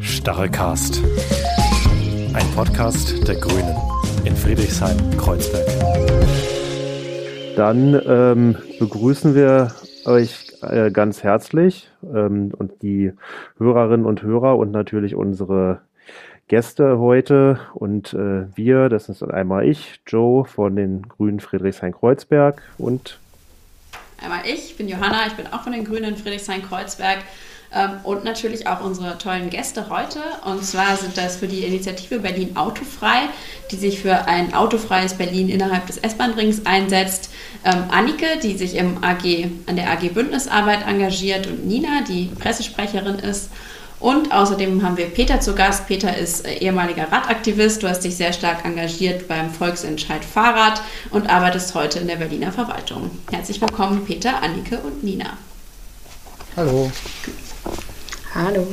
Starrecast. Ein Podcast der Grünen in Friedrichshain-Kreuzberg. Dann ähm, begrüßen wir euch äh, ganz herzlich ähm, und die Hörerinnen und Hörer und natürlich unsere Gäste heute und äh, wir, das ist einmal ich, Joe von den Grünen Friedrichshain-Kreuzberg und einmal ich, ich bin Johanna, ich bin auch von den Grünen Friedrichshain-Kreuzberg und natürlich auch unsere tollen Gäste heute. Und zwar sind das für die Initiative Berlin Autofrei, die sich für ein autofreies Berlin innerhalb des S-Bahn-Rings einsetzt. Ähm, Annike, die sich im AG, an der AG Bündnisarbeit engagiert und Nina, die Pressesprecherin ist. Und außerdem haben wir Peter zu Gast. Peter ist äh, ehemaliger Radaktivist. Du hast dich sehr stark engagiert beim Volksentscheid Fahrrad und arbeitest heute in der Berliner Verwaltung. Herzlich willkommen, Peter, Annike und Nina. Hallo. Hallo.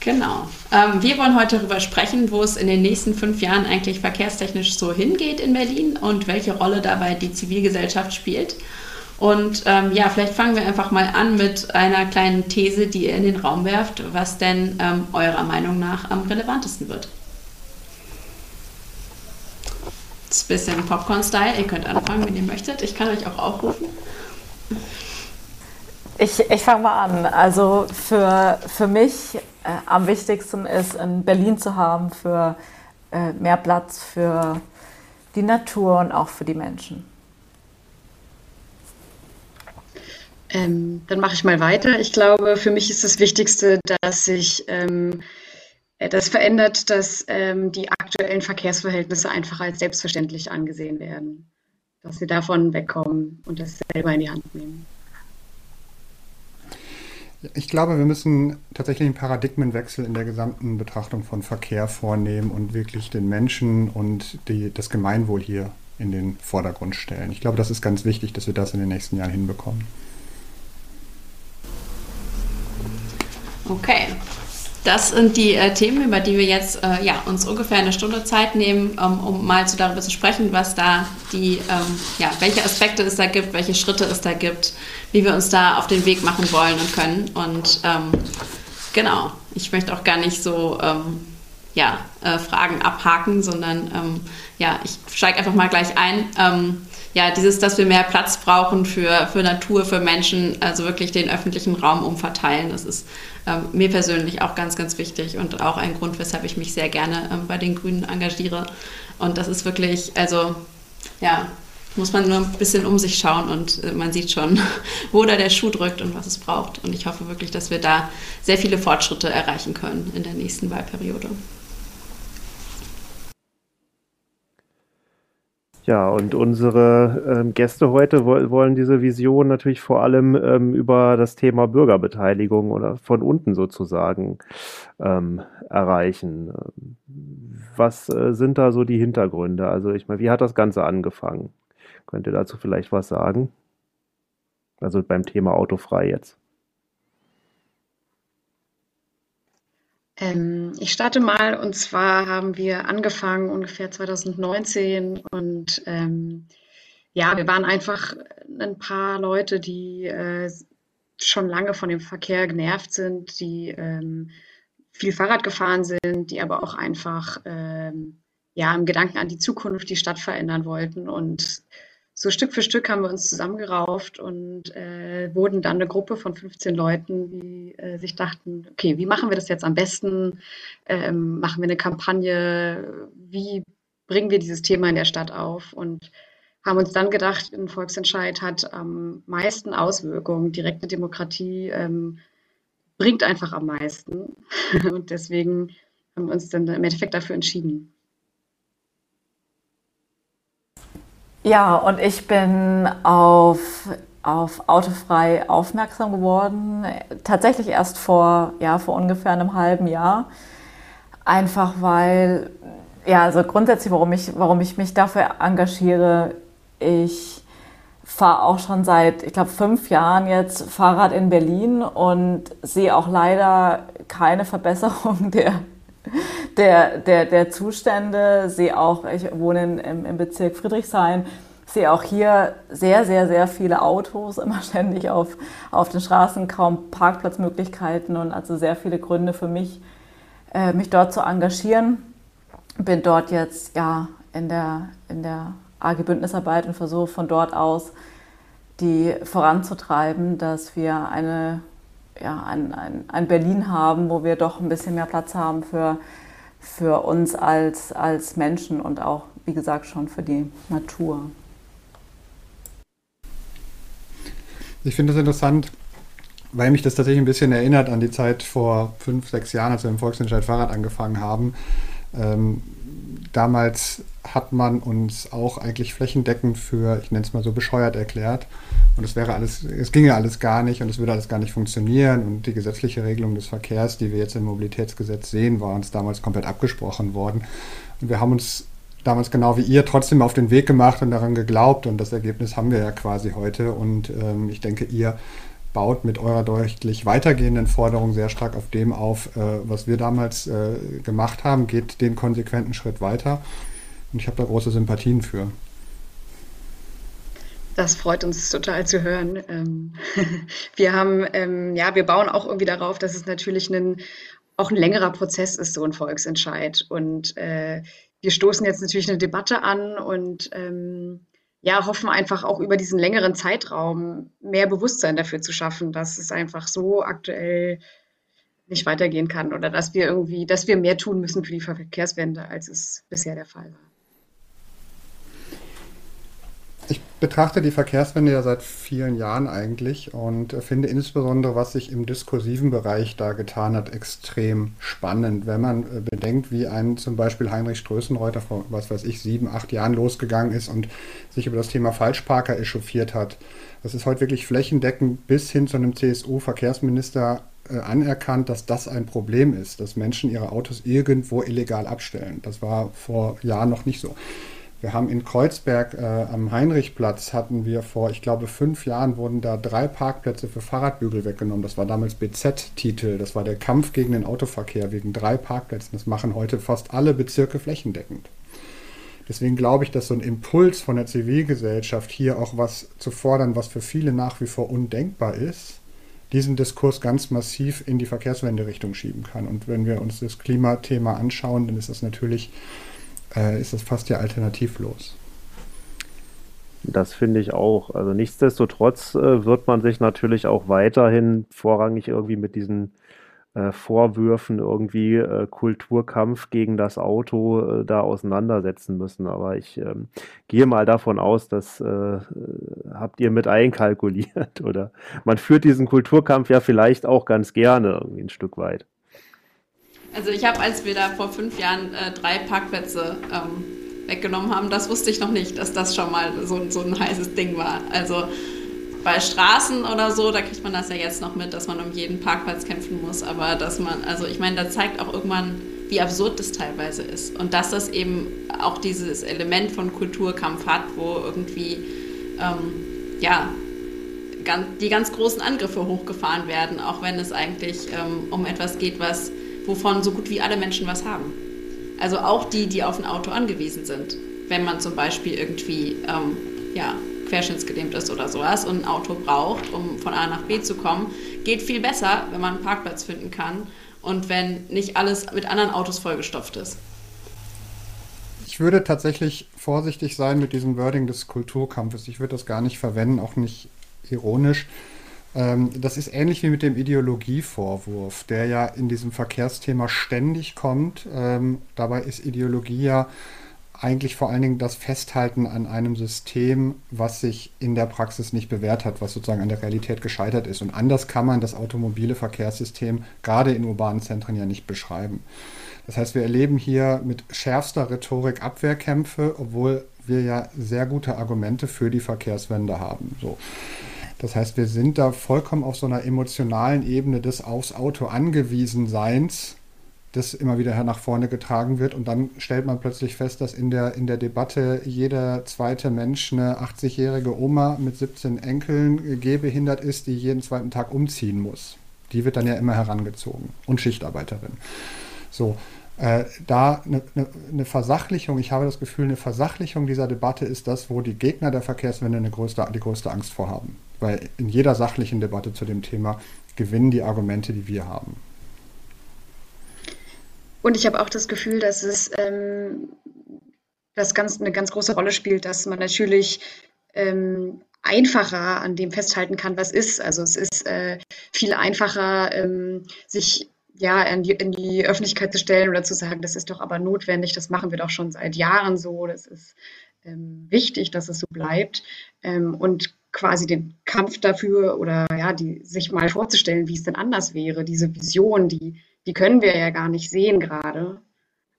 Genau. Ähm, wir wollen heute darüber sprechen, wo es in den nächsten fünf Jahren eigentlich verkehrstechnisch so hingeht in Berlin und welche Rolle dabei die Zivilgesellschaft spielt. Und ähm, ja, vielleicht fangen wir einfach mal an mit einer kleinen These, die ihr in den Raum werft, was denn ähm, eurer Meinung nach am relevantesten wird. Das ist ein bisschen Popcorn-Style. Ihr könnt anfangen, wenn ihr möchtet. Ich kann euch auch aufrufen. Ich, ich fange mal an. Also für, für mich äh, am wichtigsten ist, in Berlin zu haben für äh, mehr Platz für die Natur und auch für die Menschen. Ähm, dann mache ich mal weiter. Ich glaube, für mich ist das Wichtigste, dass sich ähm, äh, das verändert, dass ähm, die aktuellen Verkehrsverhältnisse einfach als selbstverständlich angesehen werden. Dass wir davon wegkommen und das selber in die Hand nehmen. Ich glaube, wir müssen tatsächlich einen Paradigmenwechsel in der gesamten Betrachtung von Verkehr vornehmen und wirklich den Menschen und die, das Gemeinwohl hier in den Vordergrund stellen. Ich glaube, das ist ganz wichtig, dass wir das in den nächsten Jahren hinbekommen. Okay, das sind die äh, Themen, über die wir jetzt äh, ja, uns ungefähr eine Stunde Zeit nehmen, ähm, um mal so darüber zu sprechen, was da die, ähm, ja, welche Aspekte es da gibt, welche Schritte es da gibt, wie wir uns da auf den Weg machen wollen und können. Und ähm, genau, ich möchte auch gar nicht so ähm, ja, äh, Fragen abhaken, sondern ähm, ja, ich steige einfach mal gleich ein ähm, ja, dieses, dass wir mehr Platz brauchen für, für Natur, für Menschen, also wirklich den öffentlichen Raum umverteilen, das ist ähm, mir persönlich auch ganz, ganz wichtig und auch ein Grund, weshalb ich mich sehr gerne ähm, bei den Grünen engagiere. Und das ist wirklich, also ja, muss man nur ein bisschen um sich schauen und äh, man sieht schon, wo da der Schuh drückt und was es braucht. Und ich hoffe wirklich, dass wir da sehr viele Fortschritte erreichen können in der nächsten Wahlperiode. Ja, und unsere ähm, Gäste heute wo wollen diese Vision natürlich vor allem ähm, über das Thema Bürgerbeteiligung oder von unten sozusagen ähm, erreichen. Was äh, sind da so die Hintergründe? Also ich meine, wie hat das Ganze angefangen? Könnt ihr dazu vielleicht was sagen? Also beim Thema autofrei jetzt. Ähm, ich starte mal. Und zwar haben wir angefangen ungefähr 2019 und ähm, ja, wir waren einfach ein paar Leute, die äh, schon lange von dem Verkehr genervt sind, die ähm, viel Fahrrad gefahren sind, die aber auch einfach ähm, ja im Gedanken an die Zukunft die Stadt verändern wollten. Und so Stück für Stück haben wir uns zusammengerauft und äh, wurden dann eine Gruppe von 15 Leuten, die äh, sich dachten, okay, wie machen wir das jetzt am besten? Ähm, machen wir eine Kampagne? Wie bringen wir dieses Thema in der Stadt auf? Und haben uns dann gedacht, ein Volksentscheid hat am meisten Auswirkungen. Direkte Demokratie ähm, bringt einfach am meisten. und deswegen haben wir uns dann im Endeffekt dafür entschieden. Ja, und ich bin auf, auf Autofrei aufmerksam geworden, tatsächlich erst vor, ja, vor ungefähr einem halben Jahr. Einfach weil, ja, also grundsätzlich, warum ich, warum ich mich dafür engagiere, ich fahre auch schon seit, ich glaube, fünf Jahren jetzt Fahrrad in Berlin und sehe auch leider keine Verbesserung der der, der, der Zustände, sehe auch, ich wohne im, im Bezirk Friedrichshain, sehe auch hier sehr, sehr, sehr viele Autos immer ständig auf, auf den Straßen, kaum Parkplatzmöglichkeiten und also sehr viele Gründe für mich, äh, mich dort zu engagieren. Bin dort jetzt ja in der, in der AG Bündnisarbeit und versuche von dort aus die voranzutreiben, dass wir eine, ja, ein, ein, ein Berlin haben, wo wir doch ein bisschen mehr Platz haben für, für uns als, als Menschen und auch, wie gesagt, schon für die Natur. Ich finde das interessant, weil mich das tatsächlich ein bisschen erinnert an die Zeit vor fünf, sechs Jahren, als wir im Volksentscheid Fahrrad angefangen haben. Ähm, damals hat man uns auch eigentlich flächendeckend für, ich nenne es mal so, bescheuert erklärt. Und es wäre alles, es ginge alles gar nicht und es würde alles gar nicht funktionieren. Und die gesetzliche Regelung des Verkehrs, die wir jetzt im Mobilitätsgesetz sehen, war uns damals komplett abgesprochen worden. Und wir haben uns damals genau wie ihr trotzdem auf den Weg gemacht und daran geglaubt. Und das Ergebnis haben wir ja quasi heute. Und ähm, ich denke, ihr baut mit eurer deutlich weitergehenden Forderung sehr stark auf dem auf, äh, was wir damals äh, gemacht haben, geht den konsequenten Schritt weiter. Und ich habe da große Sympathien für. Das freut uns total zu hören. Ähm, wir haben, ähm, ja, wir bauen auch irgendwie darauf, dass es natürlich ein, auch ein längerer Prozess ist, so ein Volksentscheid. Und äh, wir stoßen jetzt natürlich eine Debatte an und ähm, ja, hoffen einfach auch über diesen längeren Zeitraum mehr Bewusstsein dafür zu schaffen, dass es einfach so aktuell nicht weitergehen kann oder dass wir irgendwie, dass wir mehr tun müssen für die Verkehrswende, als es bisher der Fall war. Ich betrachte die Verkehrswende ja seit vielen Jahren eigentlich und finde insbesondere, was sich im diskursiven Bereich da getan hat, extrem spannend. Wenn man äh, bedenkt, wie ein zum Beispiel Heinrich Strößenreuter vor, was weiß ich, sieben, acht Jahren losgegangen ist und sich über das Thema Falschparker echauffiert hat. Das ist heute wirklich flächendeckend bis hin zu einem CSU-Verkehrsminister äh, anerkannt, dass das ein Problem ist, dass Menschen ihre Autos irgendwo illegal abstellen. Das war vor Jahren noch nicht so. Wir haben in Kreuzberg äh, am Heinrichplatz hatten wir vor, ich glaube, fünf Jahren wurden da drei Parkplätze für Fahrradbügel weggenommen. Das war damals BZ-Titel. Das war der Kampf gegen den Autoverkehr wegen drei Parkplätzen. Das machen heute fast alle Bezirke flächendeckend. Deswegen glaube ich, dass so ein Impuls von der Zivilgesellschaft hier auch was zu fordern, was für viele nach wie vor undenkbar ist, diesen Diskurs ganz massiv in die Verkehrswende-Richtung schieben kann. Und wenn wir uns das Klimathema anschauen, dann ist das natürlich äh, ist das fast ja alternativlos. Das finde ich auch. Also nichtsdestotrotz äh, wird man sich natürlich auch weiterhin vorrangig irgendwie mit diesen äh, Vorwürfen irgendwie äh, Kulturkampf gegen das Auto äh, da auseinandersetzen müssen. Aber ich ähm, gehe mal davon aus, dass äh, habt ihr mit einkalkuliert oder man führt diesen Kulturkampf ja vielleicht auch ganz gerne irgendwie ein Stück weit. Also ich habe, als wir da vor fünf Jahren äh, drei Parkplätze ähm, weggenommen haben, das wusste ich noch nicht, dass das schon mal so, so ein heißes Ding war. Also bei Straßen oder so, da kriegt man das ja jetzt noch mit, dass man um jeden Parkplatz kämpfen muss. Aber dass man, also ich meine, da zeigt auch irgendwann, wie absurd das teilweise ist. Und dass das eben auch dieses Element von Kulturkampf hat, wo irgendwie, ähm, ja, die ganz großen Angriffe hochgefahren werden, auch wenn es eigentlich ähm, um etwas geht, was wovon so gut wie alle Menschen was haben. Also auch die, die auf ein Auto angewiesen sind. Wenn man zum Beispiel irgendwie ähm, ja, querschnittsgelähmt ist oder sowas und ein Auto braucht, um von A nach B zu kommen, geht viel besser, wenn man einen Parkplatz finden kann und wenn nicht alles mit anderen Autos vollgestopft ist. Ich würde tatsächlich vorsichtig sein mit diesem Wording des Kulturkampfes. Ich würde das gar nicht verwenden, auch nicht ironisch. Ähm, das ist ähnlich wie mit dem Ideologievorwurf, der ja in diesem Verkehrsthema ständig kommt. Ähm, dabei ist Ideologie ja eigentlich vor allen Dingen das Festhalten an einem System, was sich in der Praxis nicht bewährt hat, was sozusagen an der Realität gescheitert ist. Und anders kann man das automobile Verkehrssystem gerade in urbanen Zentren ja nicht beschreiben. Das heißt, wir erleben hier mit schärfster Rhetorik Abwehrkämpfe, obwohl wir ja sehr gute Argumente für die Verkehrswende haben. So. Das heißt, wir sind da vollkommen auf so einer emotionalen Ebene des aufs Auto angewiesen Seins, das immer wieder nach vorne getragen wird. Und dann stellt man plötzlich fest, dass in der, in der Debatte jeder zweite Mensch eine 80-jährige Oma mit 17 Enkeln gehbehindert ist, die jeden zweiten Tag umziehen muss. Die wird dann ja immer herangezogen. Und Schichtarbeiterin. So. Äh, da eine, eine, eine, Versachlichung, ich habe das Gefühl, eine Versachlichung dieser Debatte ist das, wo die Gegner der Verkehrswende eine größte, die größte Angst vorhaben. Weil in jeder sachlichen Debatte zu dem Thema gewinnen die Argumente, die wir haben. Und ich habe auch das Gefühl, dass es ähm, das ganz, eine ganz große Rolle spielt, dass man natürlich ähm, einfacher an dem festhalten kann, was ist. Also es ist äh, viel einfacher, ähm, sich ja in die, in die, Öffentlichkeit zu stellen oder zu sagen, das ist doch aber notwendig, das machen wir doch schon seit Jahren so, das ist ähm, wichtig, dass es so bleibt. Ähm, und quasi den Kampf dafür oder ja, die, sich mal vorzustellen, wie es denn anders wäre, diese Vision, die, die können wir ja gar nicht sehen gerade.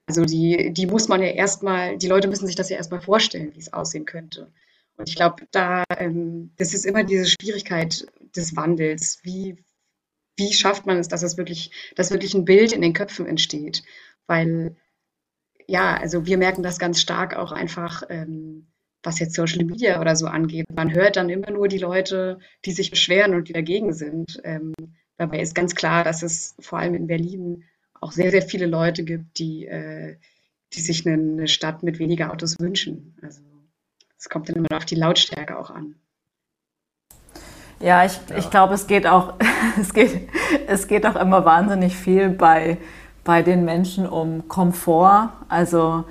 Also die, die muss man ja erstmal, die Leute müssen sich das ja erstmal vorstellen, wie es aussehen könnte. Und ich glaube, da, ähm, das ist immer diese Schwierigkeit des Wandels. Wie, wie schafft man es, dass es wirklich, dass wirklich ein Bild in den Köpfen entsteht? Weil, ja, also wir merken das ganz stark auch einfach, ähm, was jetzt Social Media oder so angeht. Man hört dann immer nur die Leute, die sich beschweren und die dagegen sind. Ähm, dabei ist ganz klar, dass es vor allem in Berlin auch sehr, sehr viele Leute gibt, die, äh, die sich eine, eine Stadt mit weniger Autos wünschen. Also es kommt dann immer auf die Lautstärke auch an. Ja, ich, ja. ich glaube, es geht auch, es geht, es geht auch immer wahnsinnig viel bei, bei den Menschen um Komfort. Also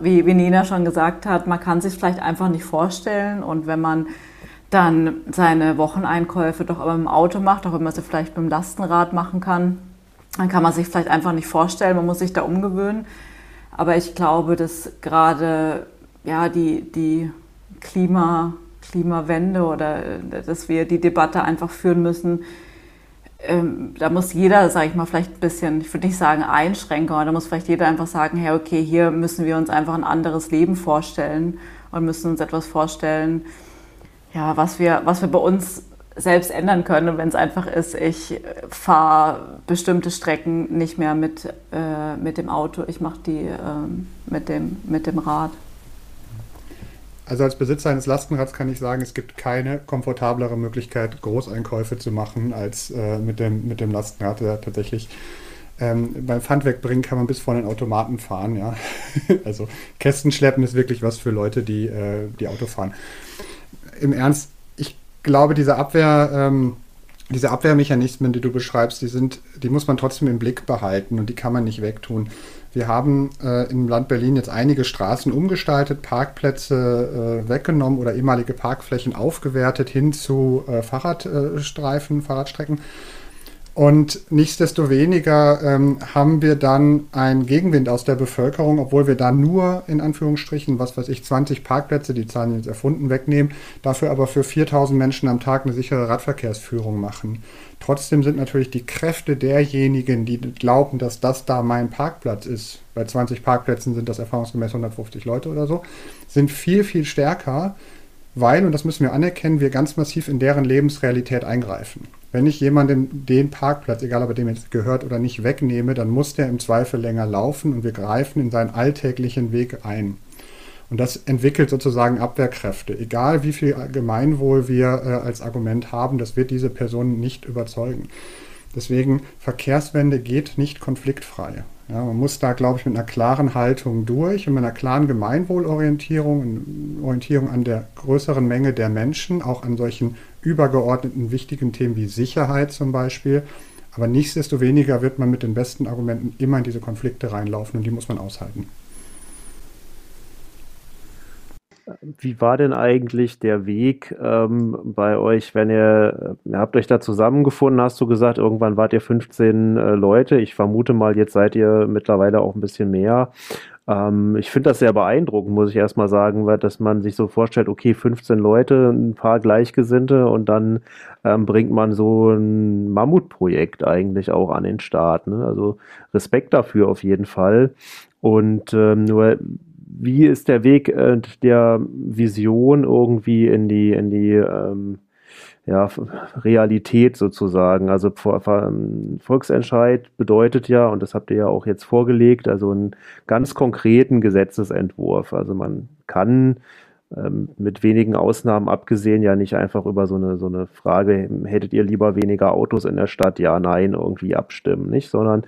wie, wie Nina schon gesagt hat, man kann sich vielleicht einfach nicht vorstellen. Und wenn man dann seine Wocheneinkäufe doch aber im Auto macht, auch wenn man sie vielleicht mit dem Lastenrad machen kann, dann kann man sich vielleicht einfach nicht vorstellen, man muss sich da umgewöhnen. Aber ich glaube, dass gerade ja, die, die Klima, Klimawende oder dass wir die Debatte einfach führen müssen, ähm, da muss jeder, sage ich mal, vielleicht ein bisschen, ich würde nicht sagen einschränken, aber da muss vielleicht jeder einfach sagen, hey, okay, hier müssen wir uns einfach ein anderes Leben vorstellen und müssen uns etwas vorstellen, ja, was wir, was wir bei uns selbst ändern können. Und wenn es einfach ist, ich fahre bestimmte Strecken nicht mehr mit, äh, mit dem Auto, ich mache die äh, mit, dem, mit dem Rad. Also als Besitzer eines Lastenrads kann ich sagen, es gibt keine komfortablere Möglichkeit, Großeinkäufe zu machen, als äh, mit, dem, mit dem Lastenrad. Ja, tatsächlich ähm, beim Pfand wegbringen kann man bis vor den Automaten fahren. Ja? also Kästen schleppen ist wirklich was für Leute, die, äh, die Auto fahren. Im Ernst, ich glaube, diese Abwehr... Ähm, diese Abwehrmechanismen, die du beschreibst, die sind, die muss man trotzdem im Blick behalten und die kann man nicht wegtun. Wir haben äh, im Land Berlin jetzt einige Straßen umgestaltet, Parkplätze äh, weggenommen oder ehemalige Parkflächen aufgewertet hin zu äh, Fahrradstreifen, Fahrradstrecken. Und nichtsdestoweniger ähm, haben wir dann einen Gegenwind aus der Bevölkerung, obwohl wir da nur in Anführungsstrichen, was weiß ich, 20 Parkplätze, die Zahlen jetzt erfunden, wegnehmen, dafür aber für 4000 Menschen am Tag eine sichere Radverkehrsführung machen. Trotzdem sind natürlich die Kräfte derjenigen, die glauben, dass das da mein Parkplatz ist, bei 20 Parkplätzen sind das erfahrungsgemäß 150 Leute oder so, sind viel, viel stärker, weil, und das müssen wir anerkennen, wir ganz massiv in deren Lebensrealität eingreifen. Wenn ich jemandem den Parkplatz, egal ob er dem jetzt gehört oder nicht, wegnehme, dann muss der im Zweifel länger laufen und wir greifen in seinen alltäglichen Weg ein. Und das entwickelt sozusagen Abwehrkräfte. Egal wie viel Gemeinwohl wir äh, als Argument haben, das wird diese Person nicht überzeugen. Deswegen, Verkehrswende geht nicht konfliktfrei. Ja, man muss da, glaube ich, mit einer klaren Haltung durch und mit einer klaren Gemeinwohlorientierung Orientierung an der größeren Menge der Menschen, auch an solchen übergeordneten wichtigen Themen wie Sicherheit zum Beispiel. Aber nichtsdestoweniger wird man mit den besten Argumenten immer in diese Konflikte reinlaufen und die muss man aushalten. Wie war denn eigentlich der Weg ähm, bei euch, wenn ihr, ihr habt euch da zusammengefunden, hast du gesagt, irgendwann wart ihr 15 äh, Leute. Ich vermute mal, jetzt seid ihr mittlerweile auch ein bisschen mehr. Ähm, ich finde das sehr beeindruckend, muss ich erstmal sagen, weil, dass man sich so vorstellt, okay, 15 Leute, ein paar Gleichgesinnte und dann ähm, bringt man so ein Mammutprojekt eigentlich auch an den Start. Ne? Also Respekt dafür auf jeden Fall. Und ähm, nur wie ist der Weg äh, der Vision irgendwie in die, in die ähm, ja, Realität sozusagen. Also Volksentscheid bedeutet ja, und das habt ihr ja auch jetzt vorgelegt, also einen ganz konkreten Gesetzesentwurf. Also man kann ähm, mit wenigen Ausnahmen abgesehen ja nicht einfach über so eine, so eine Frage, hättet ihr lieber weniger Autos in der Stadt? Ja, nein, irgendwie abstimmen, nicht? Sondern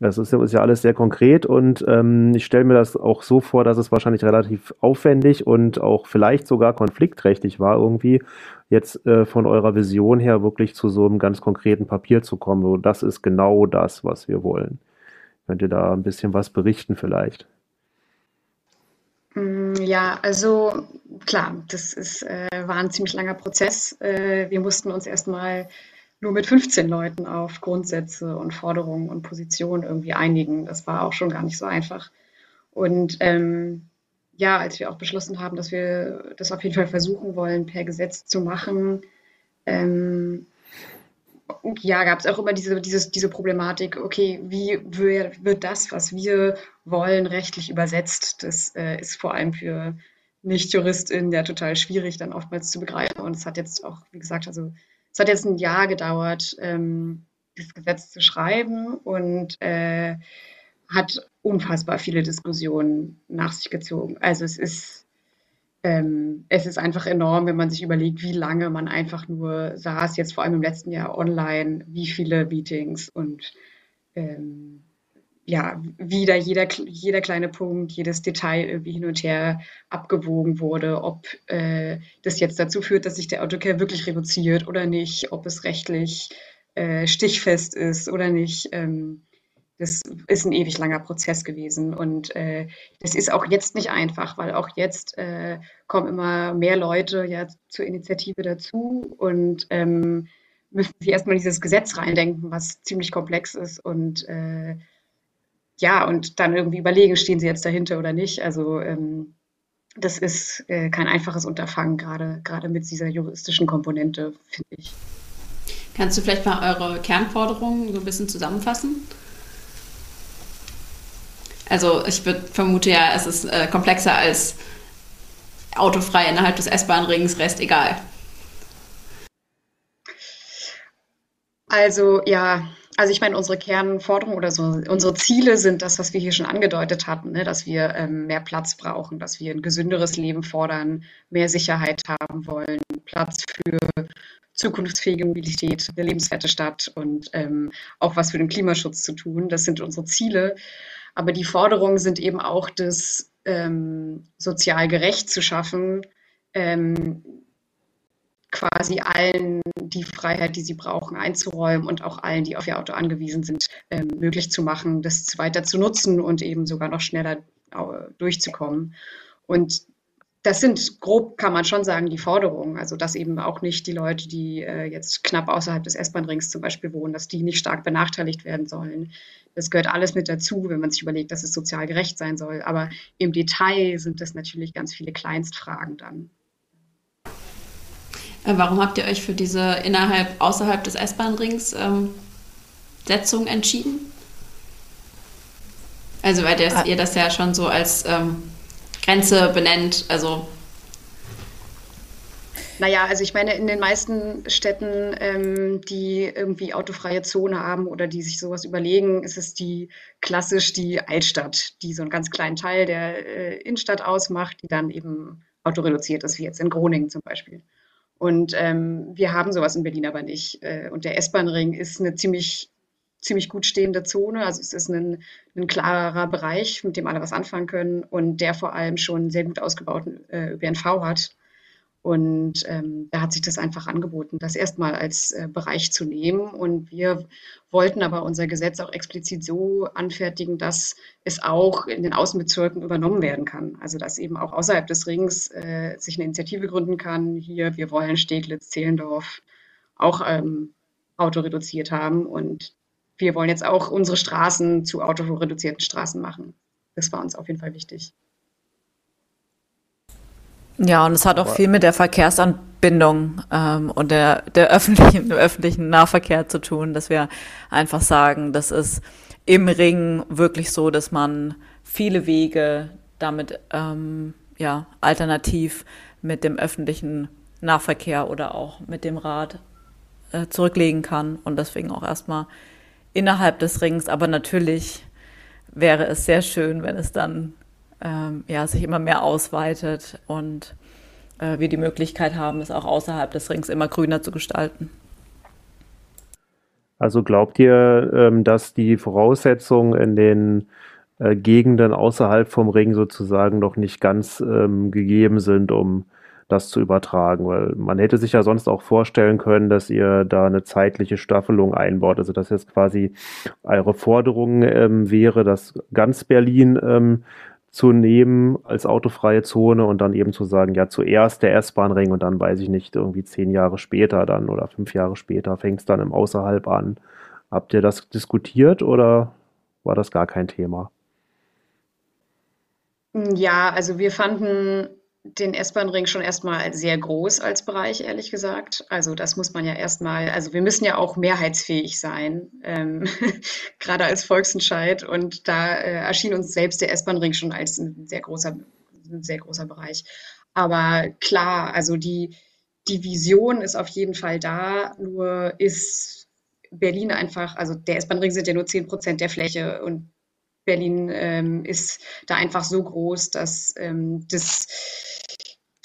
das ist, ist ja alles sehr konkret und ähm, ich stelle mir das auch so vor, dass es wahrscheinlich relativ aufwendig und auch vielleicht sogar konfliktträchtig war, irgendwie jetzt äh, von eurer Vision her wirklich zu so einem ganz konkreten Papier zu kommen. So, das ist genau das, was wir wollen. Könnt ihr da ein bisschen was berichten vielleicht? Mm, ja, also klar, das ist, äh, war ein ziemlich langer Prozess. Äh, wir mussten uns erstmal nur mit 15 Leuten auf Grundsätze und Forderungen und Positionen irgendwie einigen. Das war auch schon gar nicht so einfach. Und ähm, ja, als wir auch beschlossen haben, dass wir das auf jeden Fall versuchen wollen, per Gesetz zu machen, ähm, ja, gab es auch immer diese, dieses, diese Problematik, okay, wie wird das, was wir wollen, rechtlich übersetzt? Das äh, ist vor allem für Nicht-JuristInnen ja total schwierig, dann oftmals zu begreifen. Und es hat jetzt auch, wie gesagt, also es hat jetzt ein Jahr gedauert, ähm, das Gesetz zu schreiben und äh, hat unfassbar viele Diskussionen nach sich gezogen. Also es ist, ähm, es ist einfach enorm, wenn man sich überlegt, wie lange man einfach nur saß, jetzt vor allem im letzten Jahr online, wie viele Meetings und ähm, ja, wie da jeder, jeder kleine Punkt, jedes Detail irgendwie hin und her abgewogen wurde, ob äh, das jetzt dazu führt, dass sich der Autocare wirklich reduziert oder nicht, ob es rechtlich äh, stichfest ist oder nicht. Ähm, das ist ein ewig langer Prozess gewesen und äh, das ist auch jetzt nicht einfach, weil auch jetzt äh, kommen immer mehr Leute ja zur Initiative dazu und ähm, müssen sich erstmal dieses Gesetz reindenken, was ziemlich komplex ist und äh, ja, und dann irgendwie überlegen, stehen sie jetzt dahinter oder nicht. Also ähm, das ist äh, kein einfaches Unterfangen, gerade, gerade mit dieser juristischen Komponente, finde ich. Kannst du vielleicht mal eure Kernforderungen so ein bisschen zusammenfassen? Also ich vermute ja, es ist äh, komplexer als autofrei innerhalb des S-Bahn-Rings, Rest egal. Also ja, also ich meine, unsere Kernforderungen oder so, unsere Ziele sind das, was wir hier schon angedeutet hatten, ne? dass wir ähm, mehr Platz brauchen, dass wir ein gesünderes Leben fordern, mehr Sicherheit haben wollen, Platz für zukunftsfähige Mobilität, eine lebenswerte Stadt und ähm, auch was für den Klimaschutz zu tun. Das sind unsere Ziele. Aber die Forderungen sind eben auch, das ähm, sozial gerecht zu schaffen, ähm, quasi allen die Freiheit, die sie brauchen, einzuräumen und auch allen, die auf ihr Auto angewiesen sind, ähm, möglich zu machen, das weiter zu nutzen und eben sogar noch schneller durchzukommen. Und das sind grob, kann man schon sagen, die Forderungen. Also, dass eben auch nicht die Leute, die äh, jetzt knapp außerhalb des S-Bahn-Rings zum Beispiel wohnen, dass die nicht stark benachteiligt werden sollen. Das gehört alles mit dazu, wenn man sich überlegt, dass es sozial gerecht sein soll. Aber im Detail sind das natürlich ganz viele Kleinstfragen dann. Äh, warum habt ihr euch für diese innerhalb, außerhalb des S-Bahn-Rings ähm, Setzung entschieden? Also, weil das, ah. ihr das ja schon so als ähm, Grenze benennt, also. Naja, also ich meine, in den meisten Städten, ähm, die irgendwie autofreie Zone haben oder die sich sowas überlegen, ist es die klassisch die Altstadt, die so einen ganz kleinen Teil der äh, Innenstadt ausmacht, die dann eben autoreduziert ist, wie jetzt in Groningen zum Beispiel. Und ähm, wir haben sowas in Berlin aber nicht. Äh, und der S-Bahn-Ring ist eine ziemlich, ziemlich gut stehende Zone. Also es ist ein, ein klarer Bereich, mit dem alle was anfangen können und der vor allem schon sehr gut ausgebauten äh, ÖPNV hat. Und ähm, da hat sich das einfach angeboten, das erstmal als äh, Bereich zu nehmen. Und wir wollten aber unser Gesetz auch explizit so anfertigen, dass es auch in den Außenbezirken übernommen werden kann. Also dass eben auch außerhalb des Rings äh, sich eine Initiative gründen kann. Hier, wir wollen Steglitz, Zehlendorf auch ähm, autoreduziert haben. Und wir wollen jetzt auch unsere Straßen zu autoreduzierten Straßen machen. Das war uns auf jeden Fall wichtig. Ja, und es hat auch viel mit der Verkehrsanbindung ähm, und der, der öffentlichen, dem öffentlichen Nahverkehr zu tun, dass wir einfach sagen, das ist im Ring wirklich so, dass man viele Wege damit ähm, ja, alternativ mit dem öffentlichen Nahverkehr oder auch mit dem Rad äh, zurücklegen kann und deswegen auch erstmal innerhalb des Rings. Aber natürlich wäre es sehr schön, wenn es dann ähm, ja, sich immer mehr ausweitet und äh, wir die Möglichkeit haben, es auch außerhalb des Rings immer grüner zu gestalten. Also glaubt ihr, ähm, dass die Voraussetzungen in den äh, Gegenden außerhalb vom Ring sozusagen noch nicht ganz ähm, gegeben sind, um das zu übertragen? Weil man hätte sich ja sonst auch vorstellen können, dass ihr da eine zeitliche Staffelung einbaut. Also dass jetzt quasi eure Forderung ähm, wäre, dass ganz Berlin ähm, zu nehmen als autofreie Zone und dann eben zu sagen, ja, zuerst der S-Bahn-Ring und dann weiß ich nicht, irgendwie zehn Jahre später dann oder fünf Jahre später fängt es dann im Außerhalb an. Habt ihr das diskutiert oder war das gar kein Thema? Ja, also wir fanden den S-Bahn-Ring schon erstmal sehr groß als Bereich, ehrlich gesagt. Also das muss man ja erstmal, also wir müssen ja auch mehrheitsfähig sein, ähm, gerade als Volksentscheid. Und da äh, erschien uns selbst der S-Bahn-Ring schon als ein sehr großer, ein sehr großer Bereich. Aber klar, also die, die Vision ist auf jeden Fall da, nur ist Berlin einfach, also der S-Bahn-Ring sind ja nur 10 Prozent der Fläche und Berlin ähm, ist da einfach so groß, dass ähm, das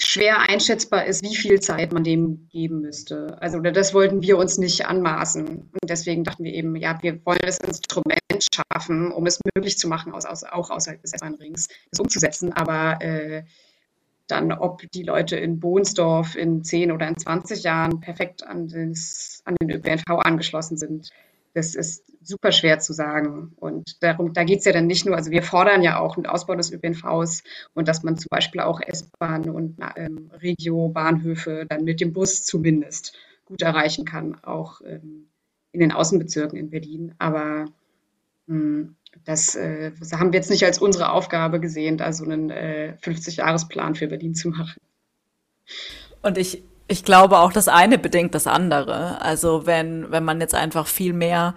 schwer einschätzbar ist, wie viel Zeit man dem geben müsste. Also das wollten wir uns nicht anmaßen. Und deswegen dachten wir eben, ja, wir wollen das Instrument schaffen, um es möglich zu machen, aus, aus, auch außerhalb des S-Bahn-Rings, das umzusetzen. Aber äh, dann, ob die Leute in Bohnsdorf in 10 oder in 20 Jahren perfekt an, des, an den ÖPNV angeschlossen sind, das ist super schwer zu sagen. Und darum, da geht es ja dann nicht nur, also wir fordern ja auch einen Ausbau des ÖPNVs und dass man zum Beispiel auch S-Bahn und ähm, Regio-Bahnhöfe dann mit dem Bus zumindest gut erreichen kann, auch ähm, in den Außenbezirken in Berlin. Aber mh, hm, das, äh, das, haben wir jetzt nicht als unsere Aufgabe gesehen, da so einen äh, 50-Jahres-Plan für Berlin zu machen. Und ich, ich glaube auch, das eine bedingt das andere. Also wenn, wenn man jetzt einfach viel mehr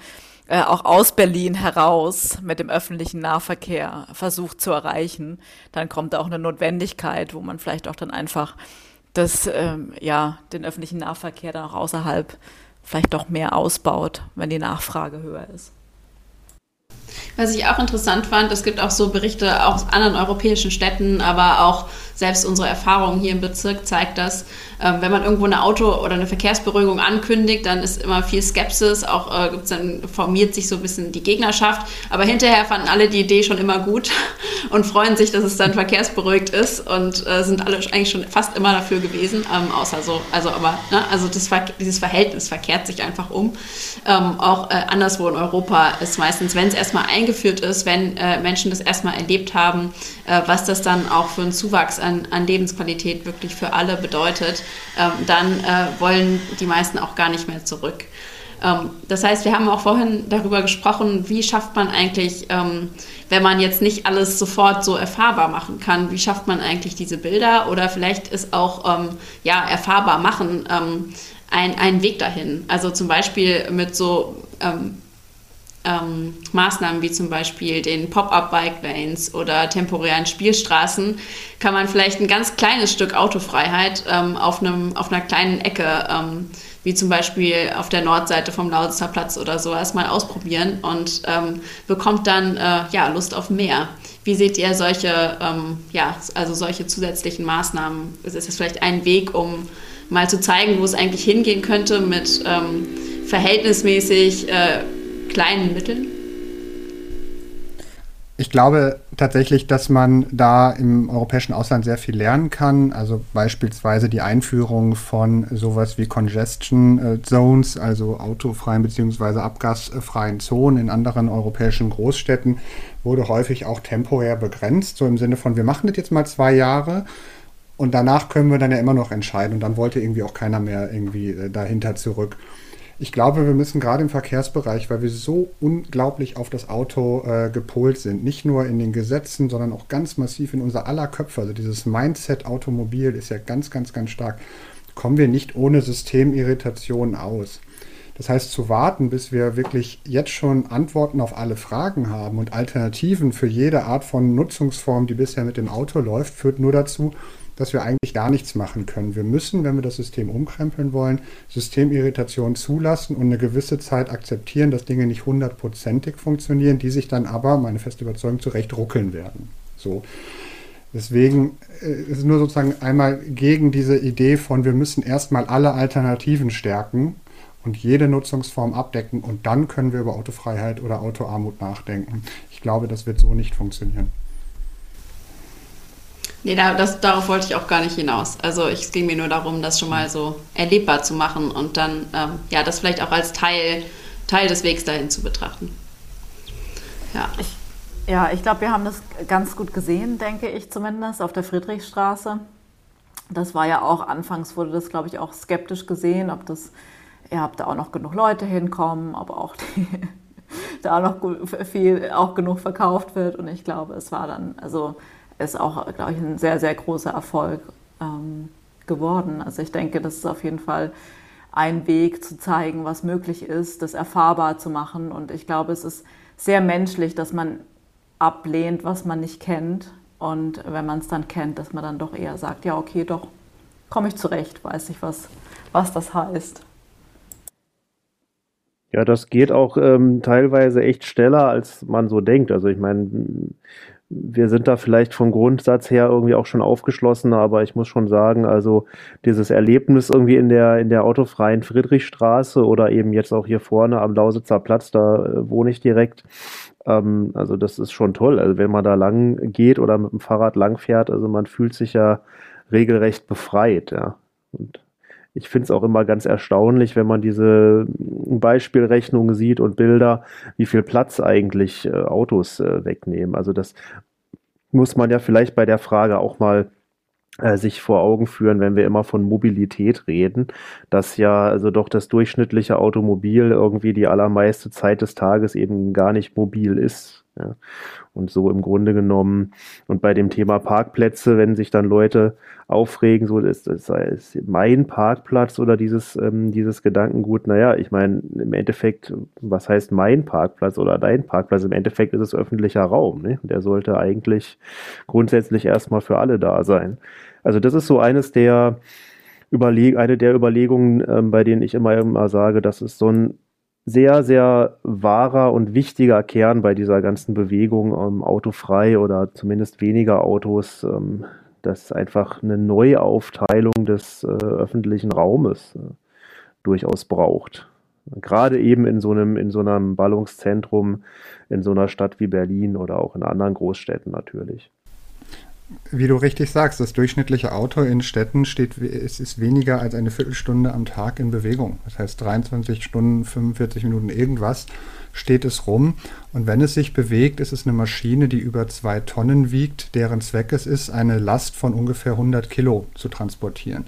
äh, auch aus Berlin heraus mit dem öffentlichen Nahverkehr versucht zu erreichen, dann kommt da auch eine Notwendigkeit, wo man vielleicht auch dann einfach das, ähm, ja, den öffentlichen Nahverkehr dann auch außerhalb vielleicht doch mehr ausbaut, wenn die Nachfrage höher ist. Was ich auch interessant fand, es gibt auch so Berichte aus anderen europäischen Städten, aber auch selbst unsere Erfahrung hier im Bezirk zeigt das, ähm, wenn man irgendwo eine Auto- oder eine Verkehrsberuhigung ankündigt, dann ist immer viel Skepsis, auch äh, dann formiert sich so ein bisschen die Gegnerschaft. Aber hinterher fanden alle die Idee schon immer gut und freuen sich, dass es dann verkehrsberuhigt ist und äh, sind alle eigentlich schon fast immer dafür gewesen, ähm, außer so, also aber, ne, also das, dieses Verhältnis verkehrt sich einfach um. Ähm, auch äh, anderswo in Europa ist meistens, wenn es erstmal eingeführt ist, wenn äh, Menschen das erstmal erlebt haben, äh, was das dann auch für einen Zuwachs an, an Lebensqualität wirklich für alle bedeutet, ähm, dann äh, wollen die meisten auch gar nicht mehr zurück. Ähm, das heißt, wir haben auch vorhin darüber gesprochen, wie schafft man eigentlich, ähm, wenn man jetzt nicht alles sofort so erfahrbar machen kann, wie schafft man eigentlich diese Bilder oder vielleicht ist auch ja, erfahrbar machen ein, ein Weg dahin. Also zum Beispiel mit so ähm, Maßnahmen wie zum Beispiel den Pop-up-Bike Lanes oder temporären Spielstraßen kann man vielleicht ein ganz kleines Stück Autofreiheit ähm, auf, einem, auf einer kleinen Ecke, ähm, wie zum Beispiel auf der Nordseite vom Lausitzer Platz oder so, erstmal ausprobieren und ähm, bekommt dann äh, ja, Lust auf mehr. Wie seht ihr solche, ähm, ja, also solche zusätzlichen Maßnahmen? Ist das vielleicht ein Weg, um mal zu zeigen, wo es eigentlich hingehen könnte mit ähm, verhältnismäßig äh, kleinen Mitteln? Ich glaube tatsächlich, dass man da im europäischen Ausland sehr viel lernen kann. Also beispielsweise die Einführung von sowas wie Congestion äh, Zones, also autofreien bzw. abgasfreien Zonen in anderen europäischen Großstädten, wurde häufig auch temporär begrenzt. So im Sinne von, wir machen das jetzt mal zwei Jahre und danach können wir dann ja immer noch entscheiden. Und dann wollte irgendwie auch keiner mehr irgendwie äh, dahinter zurück. Ich glaube, wir müssen gerade im Verkehrsbereich, weil wir so unglaublich auf das Auto äh, gepolt sind, nicht nur in den Gesetzen, sondern auch ganz massiv in unser aller Köpfe. Also dieses Mindset Automobil ist ja ganz, ganz, ganz stark. Kommen wir nicht ohne Systemirritation aus. Das heißt, zu warten, bis wir wirklich jetzt schon Antworten auf alle Fragen haben und Alternativen für jede Art von Nutzungsform, die bisher mit dem Auto läuft, führt nur dazu, dass wir eigentlich gar nichts machen können. Wir müssen, wenn wir das System umkrempeln wollen, Systemirritation zulassen und eine gewisse Zeit akzeptieren, dass Dinge nicht hundertprozentig funktionieren, die sich dann aber, meine feste Überzeugung, zurecht ruckeln werden. So. Deswegen äh, ist nur sozusagen einmal gegen diese Idee von, wir müssen erstmal alle Alternativen stärken und jede Nutzungsform abdecken und dann können wir über Autofreiheit oder Autoarmut nachdenken. Ich glaube, das wird so nicht funktionieren. Nee, da, das, darauf wollte ich auch gar nicht hinaus. Also es ging mir nur darum, das schon mal so erlebbar zu machen und dann ähm, ja das vielleicht auch als Teil, Teil des Wegs dahin zu betrachten. Ja. Ich, ja, ich glaube, wir haben das ganz gut gesehen, denke ich zumindest, auf der Friedrichstraße. Das war ja auch, anfangs wurde das, glaube ich, auch skeptisch gesehen, ob das, ja, ob da auch noch genug Leute hinkommen, ob auch die, da auch noch viel, auch genug verkauft wird. Und ich glaube, es war dann, also ist auch, glaube ich, ein sehr, sehr großer Erfolg ähm, geworden. Also ich denke, das ist auf jeden Fall ein Weg zu zeigen, was möglich ist, das erfahrbar zu machen. Und ich glaube, es ist sehr menschlich, dass man ablehnt, was man nicht kennt. Und wenn man es dann kennt, dass man dann doch eher sagt, ja, okay, doch, komme ich zurecht, weiß ich, was, was das heißt. Ja, das geht auch ähm, teilweise echt schneller, als man so denkt. Also ich meine, wir sind da vielleicht vom Grundsatz her irgendwie auch schon aufgeschlossener, aber ich muss schon sagen, also dieses Erlebnis irgendwie in der, in der autofreien Friedrichstraße oder eben jetzt auch hier vorne am Lausitzer Platz, da äh, wohne ich direkt. Ähm, also das ist schon toll. Also wenn man da lang geht oder mit dem Fahrrad lang fährt, also man fühlt sich ja regelrecht befreit, ja. Und ich finde es auch immer ganz erstaunlich, wenn man diese Beispielrechnungen sieht und Bilder, wie viel Platz eigentlich äh, Autos äh, wegnehmen. Also das muss man ja vielleicht bei der Frage auch mal äh, sich vor Augen führen, wenn wir immer von Mobilität reden, dass ja also doch das durchschnittliche Automobil irgendwie die allermeiste Zeit des Tages eben gar nicht mobil ist. Ja. Und so im Grunde genommen, und bei dem Thema Parkplätze, wenn sich dann Leute aufregen, so ist das ist mein Parkplatz oder dieses, ähm, dieses Gedankengut, naja, ich meine, im Endeffekt, was heißt mein Parkplatz oder dein Parkplatz? Im Endeffekt ist es öffentlicher Raum. Ne? Der sollte eigentlich grundsätzlich erstmal für alle da sein. Also das ist so eines der Überleg eine der Überlegungen, ähm, bei denen ich immer, immer sage, das ist so ein sehr, sehr wahrer und wichtiger Kern bei dieser ganzen Bewegung ähm, autofrei oder zumindest weniger Autos, ähm, dass einfach eine Neuaufteilung des äh, öffentlichen Raumes äh, durchaus braucht. Gerade eben in so einem, in so einem Ballungszentrum, in so einer Stadt wie Berlin oder auch in anderen Großstädten natürlich wie du richtig sagst, das durchschnittliche Auto in Städten steht, es ist weniger als eine Viertelstunde am Tag in Bewegung. Das heißt 23 Stunden, 45 Minuten irgendwas steht es rum. Und wenn es sich bewegt, ist es eine Maschine, die über zwei Tonnen wiegt, deren Zweck es ist, eine Last von ungefähr 100 Kilo zu transportieren.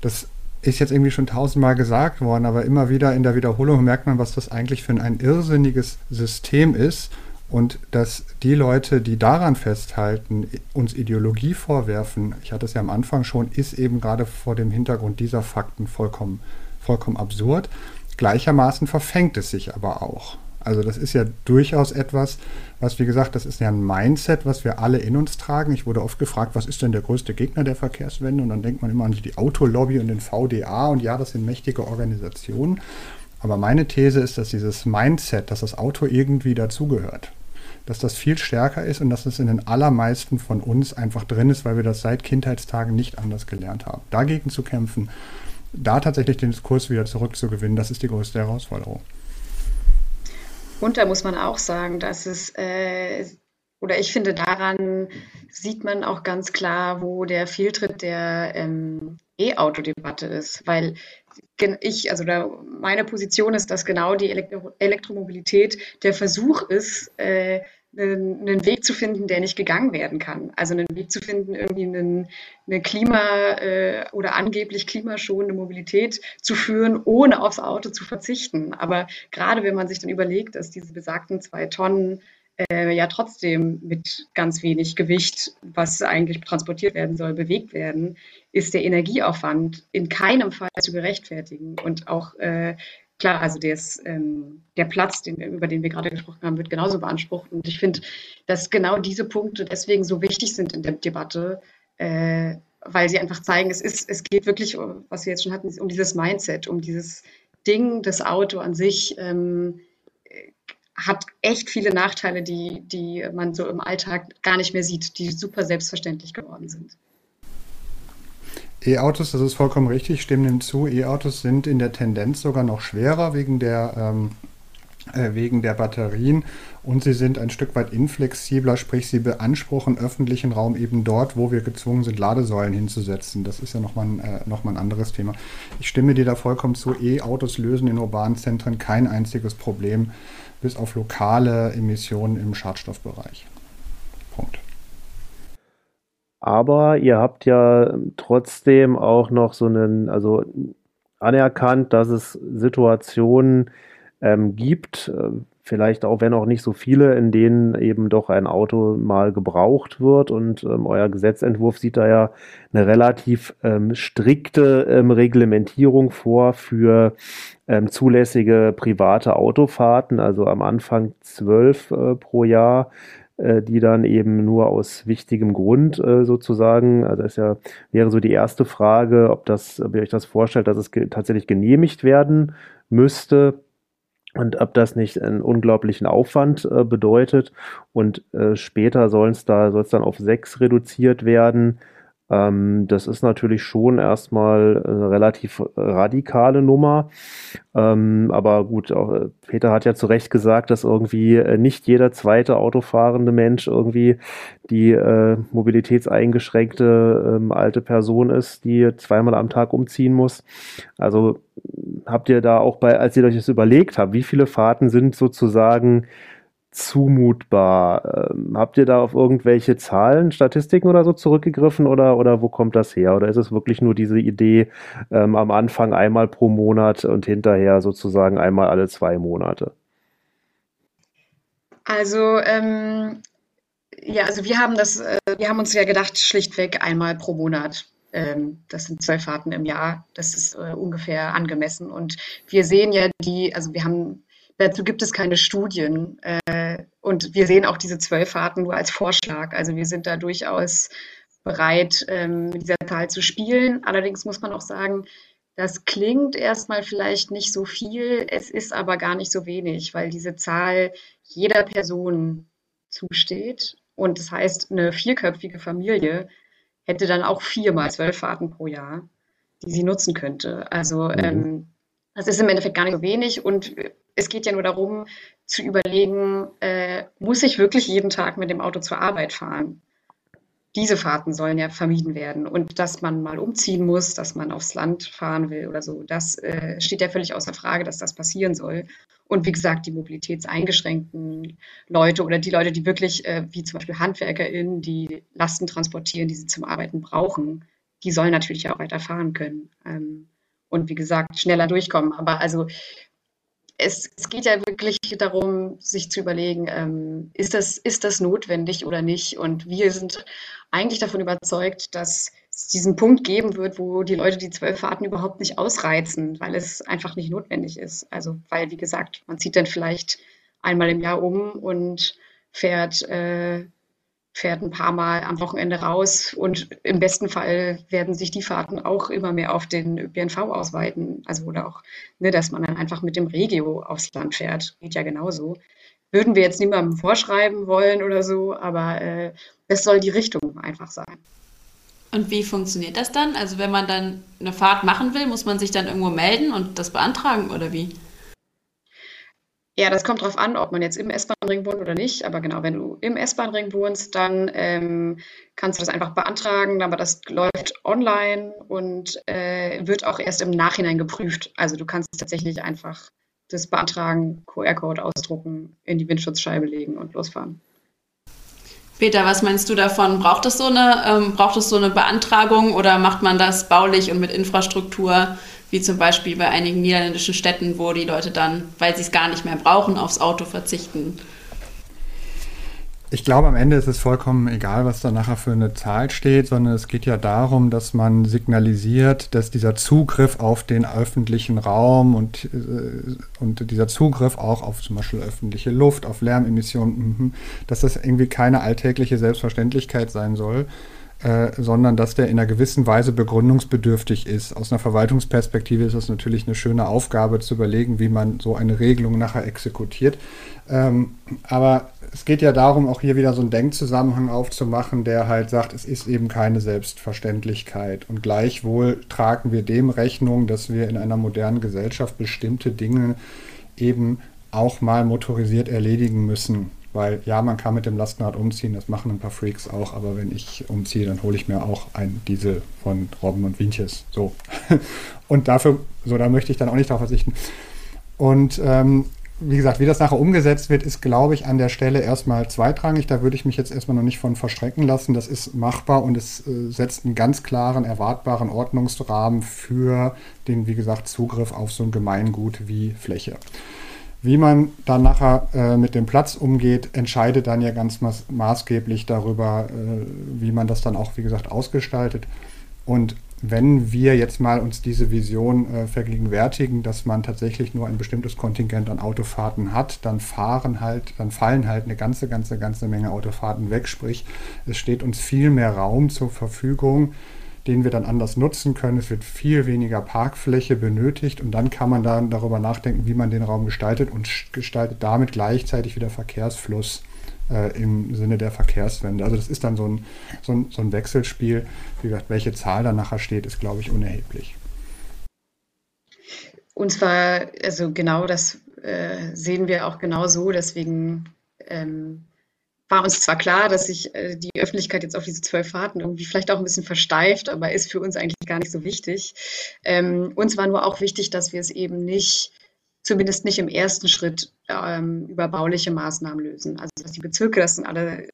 Das ist jetzt irgendwie schon tausendmal gesagt worden, aber immer wieder in der Wiederholung merkt man, was das eigentlich für ein irrsinniges System ist und dass die Leute, die daran festhalten, uns Ideologie vorwerfen, ich hatte es ja am Anfang schon, ist eben gerade vor dem Hintergrund dieser Fakten vollkommen, vollkommen absurd. Gleichermaßen verfängt es sich aber auch. Also das ist ja durchaus etwas, was, wie gesagt, das ist ja ein Mindset, was wir alle in uns tragen. Ich wurde oft gefragt, was ist denn der größte Gegner der Verkehrswende? Und dann denkt man immer an die Autolobby und den VDA und ja, das sind mächtige Organisationen. Aber meine These ist, dass dieses Mindset, dass das Auto irgendwie dazugehört, dass das viel stärker ist und dass es in den allermeisten von uns einfach drin ist, weil wir das seit Kindheitstagen nicht anders gelernt haben. Dagegen zu kämpfen, da tatsächlich den Diskurs wieder zurückzugewinnen, das ist die größte Herausforderung. Und da muss man auch sagen, dass es, äh, oder ich finde, daran sieht man auch ganz klar, wo der Fehltritt der ähm, E-Auto-Debatte ist, weil ich, also da, meine Position ist, dass genau die Elektro Elektromobilität der Versuch ist, äh, einen Weg zu finden, der nicht gegangen werden kann. Also einen Weg zu finden, irgendwie einen, eine Klima- äh, oder angeblich klimaschonende Mobilität zu führen, ohne aufs Auto zu verzichten. Aber gerade wenn man sich dann überlegt, dass diese besagten zwei Tonnen äh, ja trotzdem mit ganz wenig Gewicht, was eigentlich transportiert werden soll, bewegt werden, ist der Energieaufwand in keinem Fall zu gerechtfertigen. Und auch äh, klar, also des, ähm, der Platz, den, über den wir gerade gesprochen haben, wird genauso beansprucht. Und ich finde, dass genau diese Punkte deswegen so wichtig sind in der Debatte, äh, weil sie einfach zeigen, es, ist, es geht wirklich, was wir jetzt schon hatten, um dieses Mindset, um dieses Ding, das Auto an sich. Ähm, hat echt viele Nachteile, die, die man so im Alltag gar nicht mehr sieht, die super selbstverständlich geworden sind. E-Autos, das ist vollkommen richtig, ich stimme dem zu. E-Autos sind in der Tendenz sogar noch schwerer wegen der, ähm, äh, wegen der Batterien und sie sind ein Stück weit inflexibler, sprich sie beanspruchen öffentlichen Raum eben dort, wo wir gezwungen sind, Ladesäulen hinzusetzen. Das ist ja nochmal ein, äh, noch ein anderes Thema. Ich stimme dir da vollkommen zu. E-Autos lösen in urbanen Zentren kein einziges Problem, bis auf lokale Emissionen im Schadstoffbereich. Punkt. Aber ihr habt ja trotzdem auch noch so einen, also anerkannt, dass es Situationen ähm, gibt, äh, vielleicht auch, wenn auch nicht so viele, in denen eben doch ein Auto mal gebraucht wird. Und ähm, euer Gesetzentwurf sieht da ja eine relativ ähm, strikte ähm, Reglementierung vor für ähm, zulässige private Autofahrten, also am Anfang zwölf äh, pro Jahr äh, die dann eben nur aus wichtigem Grund äh, sozusagen, also ist ja, wäre so die erste Frage, ob das, ob ihr euch das vorstellt, dass es ge tatsächlich genehmigt werden müsste und ob das nicht einen unglaublichen Aufwand äh, bedeutet. Und äh, später soll es da, soll es dann auf sechs reduziert werden. Ähm, das ist natürlich schon erstmal eine relativ radikale Nummer. Ähm, aber gut, auch, äh, Peter hat ja zu Recht gesagt, dass irgendwie äh, nicht jeder zweite autofahrende Mensch irgendwie die äh, mobilitätseingeschränkte ähm, alte Person ist, die zweimal am Tag umziehen muss. Also habt ihr da auch bei, als ihr euch das überlegt habt, wie viele Fahrten sind sozusagen zumutbar. Ähm, habt ihr da auf irgendwelche Zahlen, Statistiken oder so zurückgegriffen oder, oder wo kommt das her? Oder ist es wirklich nur diese Idee ähm, am Anfang einmal pro Monat und hinterher sozusagen einmal alle zwei Monate? Also ähm, ja, also wir haben das, äh, wir haben uns ja gedacht, schlichtweg einmal pro Monat. Ähm, das sind zwölf Fahrten im Jahr. Das ist äh, ungefähr angemessen. Und wir sehen ja die, also wir haben Dazu gibt es keine Studien. Äh, und wir sehen auch diese zwölf Fahrten nur als Vorschlag. Also wir sind da durchaus bereit, ähm, mit dieser Zahl zu spielen. Allerdings muss man auch sagen, das klingt erstmal vielleicht nicht so viel, es ist aber gar nicht so wenig, weil diese Zahl jeder Person zusteht. Und das heißt, eine vierköpfige Familie hätte dann auch viermal zwölf Fahrten pro Jahr, die sie nutzen könnte. Also mhm. ähm, das ist im Endeffekt gar nicht so wenig und es geht ja nur darum zu überlegen, äh, muss ich wirklich jeden Tag mit dem Auto zur Arbeit fahren? Diese Fahrten sollen ja vermieden werden. Und dass man mal umziehen muss, dass man aufs Land fahren will oder so, das äh, steht ja völlig außer Frage, dass das passieren soll. Und wie gesagt, die mobilitätseingeschränkten Leute oder die Leute, die wirklich, äh, wie zum Beispiel HandwerkerInnen, die Lasten transportieren, die sie zum Arbeiten brauchen, die sollen natürlich auch weiter fahren können. Ähm, und wie gesagt, schneller durchkommen. Aber also es, es, geht ja wirklich darum, sich zu überlegen, ähm, ist, das, ist das notwendig oder nicht? Und wir sind eigentlich davon überzeugt, dass es diesen Punkt geben wird, wo die Leute die zwölf Fahrten überhaupt nicht ausreizen, weil es einfach nicht notwendig ist. Also, weil, wie gesagt, man zieht dann vielleicht einmal im Jahr um und fährt äh, fährt ein paar Mal am Wochenende raus und im besten Fall werden sich die Fahrten auch immer mehr auf den ÖPNV ausweiten. Also oder auch, ne, dass man dann einfach mit dem Regio aufs Land fährt. Geht ja genauso. Würden wir jetzt niemandem vorschreiben wollen oder so, aber äh, das soll die Richtung einfach sein. Und wie funktioniert das dann? Also wenn man dann eine Fahrt machen will, muss man sich dann irgendwo melden und das beantragen oder wie? Ja, das kommt darauf an, ob man jetzt im S-Bahn-Ring wohnt oder nicht. Aber genau, wenn du im S-Bahn-Ring wohnst, dann ähm, kannst du das einfach beantragen. Aber das läuft online und äh, wird auch erst im Nachhinein geprüft. Also du kannst tatsächlich einfach das beantragen, QR-Code ausdrucken, in die Windschutzscheibe legen und losfahren. Peter, was meinst du davon? Braucht es so ähm, braucht es so eine Beantragung oder macht man das baulich und mit Infrastruktur wie zum Beispiel bei einigen niederländischen Städten, wo die Leute dann, weil sie es gar nicht mehr brauchen, aufs Auto verzichten. Ich glaube, am Ende ist es vollkommen egal, was da nachher für eine Zahl steht, sondern es geht ja darum, dass man signalisiert, dass dieser Zugriff auf den öffentlichen Raum und, äh, und dieser Zugriff auch auf zum Beispiel öffentliche Luft, auf Lärmemissionen, mhm, dass das irgendwie keine alltägliche Selbstverständlichkeit sein soll, äh, sondern dass der in einer gewissen Weise begründungsbedürftig ist. Aus einer Verwaltungsperspektive ist es natürlich eine schöne Aufgabe zu überlegen, wie man so eine Regelung nachher exekutiert. Ähm, aber es geht ja darum, auch hier wieder so einen Denkzusammenhang aufzumachen, der halt sagt, es ist eben keine Selbstverständlichkeit. Und gleichwohl tragen wir dem Rechnung, dass wir in einer modernen Gesellschaft bestimmte Dinge eben auch mal motorisiert erledigen müssen. Weil ja, man kann mit dem Lastenrad umziehen, das machen ein paar Freaks auch, aber wenn ich umziehe, dann hole ich mir auch ein Diesel von Robben und Wienches. So. Und dafür, so, da möchte ich dann auch nicht darauf verzichten. Und ähm, wie gesagt, wie das nachher umgesetzt wird, ist, glaube ich, an der Stelle erstmal zweitrangig. Da würde ich mich jetzt erstmal noch nicht von verstrecken lassen. Das ist machbar und es äh, setzt einen ganz klaren, erwartbaren Ordnungsrahmen für den, wie gesagt, Zugriff auf so ein Gemeingut wie Fläche. Wie man dann nachher äh, mit dem Platz umgeht, entscheidet dann ja ganz maß maßgeblich darüber, äh, wie man das dann auch, wie gesagt, ausgestaltet. Und wenn wir jetzt mal uns diese Vision äh, vergegenwärtigen, dass man tatsächlich nur ein bestimmtes Kontingent an Autofahrten hat, dann fahren halt, dann fallen halt eine ganze, ganze, ganze Menge Autofahrten weg. Sprich, es steht uns viel mehr Raum zur Verfügung, den wir dann anders nutzen können. Es wird viel weniger Parkfläche benötigt und dann kann man dann darüber nachdenken, wie man den Raum gestaltet und gestaltet damit gleichzeitig wieder Verkehrsfluss äh, im Sinne der Verkehrswende. Also das ist dann so ein, so ein, so ein Wechselspiel. Wie gesagt, welche Zahl da nachher steht, ist, glaube ich, unerheblich. Und zwar, also genau das äh, sehen wir auch genau so. Deswegen ähm, war uns zwar klar, dass sich äh, die Öffentlichkeit jetzt auf diese zwölf Fahrten irgendwie vielleicht auch ein bisschen versteift, aber ist für uns eigentlich gar nicht so wichtig. Ähm, uns war nur auch wichtig, dass wir es eben nicht zumindest nicht im ersten Schritt ähm, über bauliche Maßnahmen lösen. Also dass die Bezirke das dann alle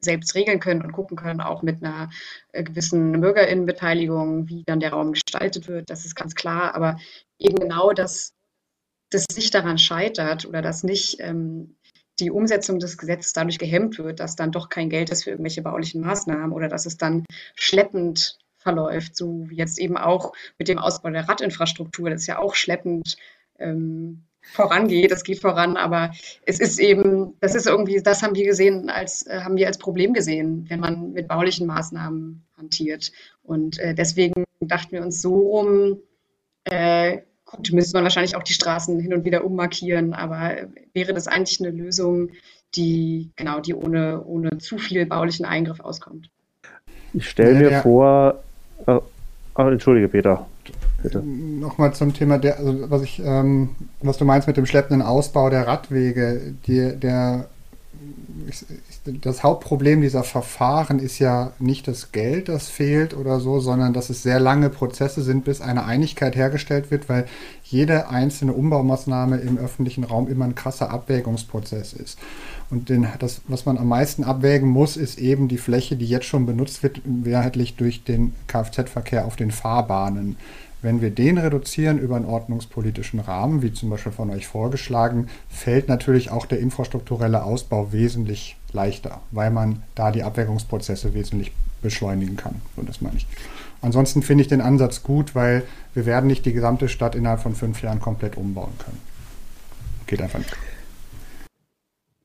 selbst regeln können und gucken können, auch mit einer äh, gewissen Bürgerinnenbeteiligung, wie dann der Raum gestaltet wird, das ist ganz klar. Aber eben genau, dass das nicht daran scheitert oder dass nicht ähm, die Umsetzung des Gesetzes dadurch gehemmt wird, dass dann doch kein Geld ist für irgendwelche baulichen Maßnahmen oder dass es dann schleppend verläuft, so wie jetzt eben auch mit dem Ausbau der Radinfrastruktur. Das ist ja auch schleppend ähm, vorangeht. Es geht voran, aber es ist eben, das ist irgendwie, das haben wir gesehen, als äh, haben wir als Problem gesehen, wenn man mit baulichen Maßnahmen hantiert. Und äh, deswegen dachten wir uns so rum, äh, gut, müsste man wahrscheinlich auch die Straßen hin und wieder ummarkieren, aber wäre das eigentlich eine Lösung, die genau, die ohne, ohne zu viel baulichen Eingriff auskommt. Ich stelle mir ja, vor, äh, oh, entschuldige Peter. Bitte. Nochmal zum Thema, der, also was ich, ähm, was du meinst mit dem schleppenden Ausbau der Radwege. Die, der, ich, das Hauptproblem dieser Verfahren ist ja nicht das Geld, das fehlt oder so, sondern dass es sehr lange Prozesse sind, bis eine Einigkeit hergestellt wird, weil jede einzelne Umbaumaßnahme im öffentlichen Raum immer ein krasser Abwägungsprozess ist. Und den, das, was man am meisten abwägen muss, ist eben die Fläche, die jetzt schon benutzt wird, mehrheitlich durch den Kfz-Verkehr auf den Fahrbahnen. Wenn wir den reduzieren über einen ordnungspolitischen Rahmen, wie zum Beispiel von euch vorgeschlagen, fällt natürlich auch der infrastrukturelle Ausbau wesentlich leichter, weil man da die Abwägungsprozesse wesentlich beschleunigen kann. Und das meine ich. Ansonsten finde ich den Ansatz gut, weil wir werden nicht die gesamte Stadt innerhalb von fünf Jahren komplett umbauen können. Geht einfach nicht.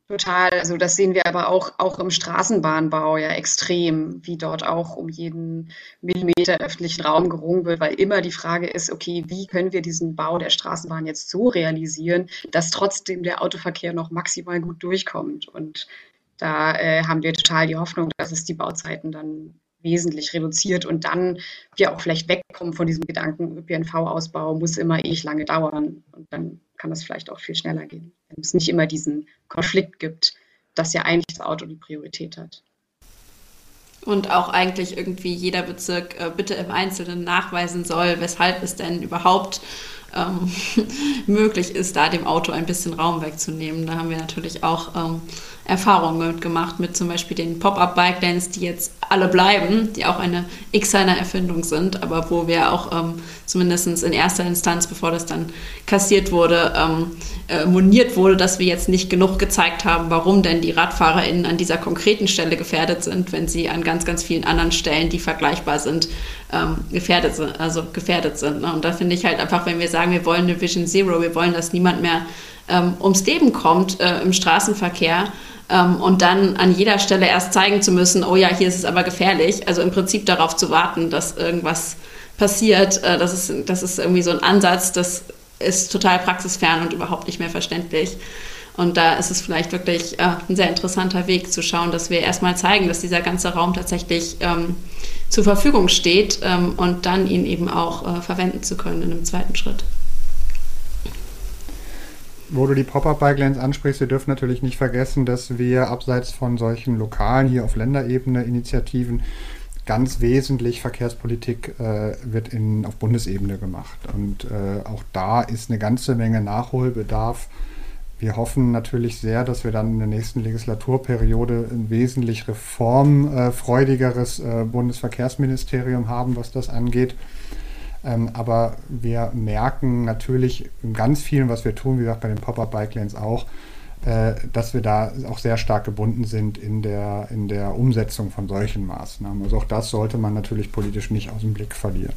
Total. Also das sehen wir aber auch, auch im Straßenbahnbau ja extrem, wie dort auch um jeden Millimeter öffentlichen Raum gerungen wird, weil immer die Frage ist, okay, wie können wir diesen Bau der Straßenbahn jetzt so realisieren, dass trotzdem der Autoverkehr noch maximal gut durchkommt. Und da äh, haben wir total die Hoffnung, dass es die Bauzeiten dann wesentlich reduziert und dann wir auch vielleicht wegkommen von diesem Gedanken, ÖPNV-Ausbau muss immer ewig lange dauern. Und dann kann das vielleicht auch viel schneller gehen, wenn es nicht immer diesen Konflikt gibt, dass ja eigentlich das Auto die Priorität hat. Und auch eigentlich irgendwie jeder Bezirk äh, bitte im Einzelnen nachweisen soll, weshalb es denn überhaupt ähm, möglich ist, da dem Auto ein bisschen Raum wegzunehmen. Da haben wir natürlich auch ähm, Erfahrungen mitgemacht mit zum Beispiel den Pop-up-Bike-Lanes, die jetzt alle bleiben, die auch eine X-Seiner Erfindung sind, aber wo wir auch ähm, zumindest in erster Instanz, bevor das dann kassiert wurde, ähm, äh, moniert wurde, dass wir jetzt nicht genug gezeigt haben, warum denn die RadfahrerInnen an dieser konkreten Stelle gefährdet sind, wenn sie an ganz, ganz vielen anderen Stellen, die vergleichbar sind, ähm, gefährdet sind, also gefährdet sind. Ne? Und da finde ich halt einfach, wenn wir sagen, wir wollen eine Vision Zero, wir wollen, dass niemand mehr ähm, ums Leben kommt äh, im Straßenverkehr, ähm, und dann an jeder Stelle erst zeigen zu müssen, oh ja, hier ist es aber gefährlich. Also im Prinzip darauf zu warten, dass irgendwas passiert, äh, das, ist, das ist irgendwie so ein Ansatz, das ist total praxisfern und überhaupt nicht mehr verständlich. Und da ist es vielleicht wirklich äh, ein sehr interessanter Weg zu schauen, dass wir erstmal zeigen, dass dieser ganze Raum tatsächlich ähm, zur Verfügung steht ähm, und dann ihn eben auch äh, verwenden zu können in einem zweiten Schritt. Wo du die Pop-Up-Bike Lanes ansprichst, wir dürfen natürlich nicht vergessen, dass wir abseits von solchen lokalen, hier auf Länderebene Initiativen, ganz wesentlich Verkehrspolitik äh, wird in, auf Bundesebene gemacht. Und äh, auch da ist eine ganze Menge Nachholbedarf. Wir hoffen natürlich sehr, dass wir dann in der nächsten Legislaturperiode ein wesentlich reformfreudigeres äh, Bundesverkehrsministerium haben, was das angeht. Ähm, aber wir merken natürlich in ganz vielen, was wir tun, wie gesagt bei den Pop-Up Bike Lanes auch, äh, dass wir da auch sehr stark gebunden sind in der, in der Umsetzung von solchen Maßnahmen. Also auch das sollte man natürlich politisch nicht aus dem Blick verlieren.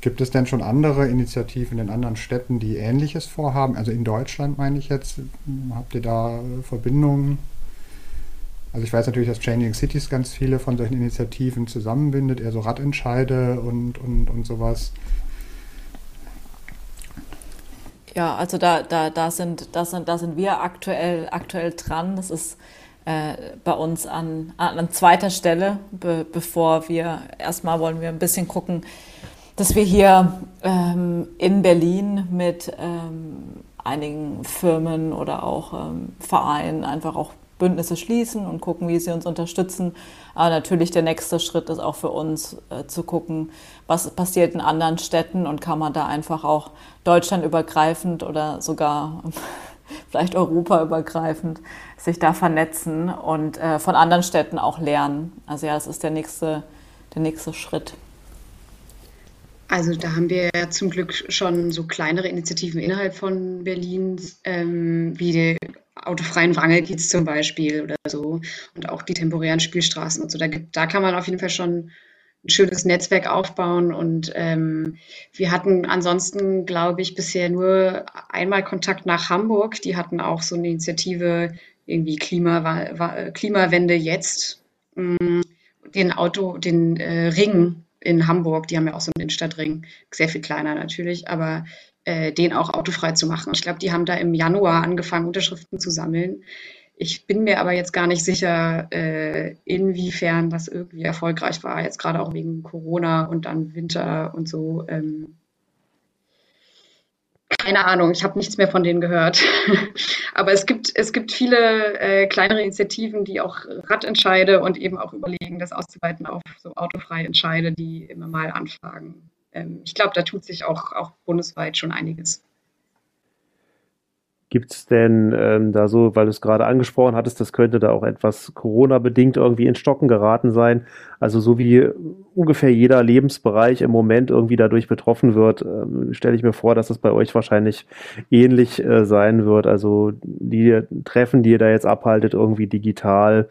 Gibt es denn schon andere Initiativen in anderen Städten, die Ähnliches vorhaben? Also in Deutschland meine ich jetzt, habt ihr da Verbindungen? Also ich weiß natürlich, dass Changing Cities ganz viele von solchen Initiativen zusammenbindet, eher so Radentscheide und, und, und sowas. Ja, also da, da, da, sind, da, sind, da sind wir aktuell, aktuell dran. Das ist äh, bei uns an, an zweiter Stelle, be, bevor wir erstmal wollen wir ein bisschen gucken, dass wir hier ähm, in Berlin mit ähm, einigen Firmen oder auch ähm, Vereinen einfach auch Bündnisse schließen und gucken, wie sie uns unterstützen. Aber natürlich der nächste Schritt ist auch für uns äh, zu gucken, was passiert in anderen Städten und kann man da einfach auch deutschlandübergreifend oder sogar vielleicht europaübergreifend sich da vernetzen und äh, von anderen Städten auch lernen. Also ja, das ist der nächste, der nächste Schritt. Also da haben wir ja zum Glück schon so kleinere Initiativen innerhalb von Berlin, ähm, wie die autofreien Wrangelkiez zum Beispiel oder so und auch die temporären Spielstraßen und so. Da, da kann man auf jeden Fall schon ein schönes Netzwerk aufbauen und ähm, wir hatten ansonsten, glaube ich, bisher nur einmal Kontakt nach Hamburg. Die hatten auch so eine Initiative, irgendwie Klima, Klimawende jetzt, mm, den Auto, den äh, Ring in Hamburg, die haben ja auch so einen Innenstadtring, sehr viel kleiner natürlich, aber äh, den auch autofrei zu machen. Ich glaube, die haben da im Januar angefangen, Unterschriften zu sammeln. Ich bin mir aber jetzt gar nicht sicher, äh, inwiefern das irgendwie erfolgreich war, jetzt gerade auch wegen Corona und dann Winter und so. Ähm, keine Ahnung, ich habe nichts mehr von denen gehört. Aber es gibt, es gibt viele äh, kleinere Initiativen, die auch Radentscheide und eben auch überlegen, das auszuweiten auf so autofreie Entscheide, die immer mal anfragen. Ähm, ich glaube, da tut sich auch, auch bundesweit schon einiges. Gibt es denn ähm, da so, weil du es gerade angesprochen hattest, das könnte da auch etwas Corona-bedingt irgendwie in Stocken geraten sein? Also so wie ungefähr jeder Lebensbereich im Moment irgendwie dadurch betroffen wird, ähm, stelle ich mir vor, dass es bei euch wahrscheinlich ähnlich äh, sein wird. Also die Treffen, die ihr da jetzt abhaltet, irgendwie digital,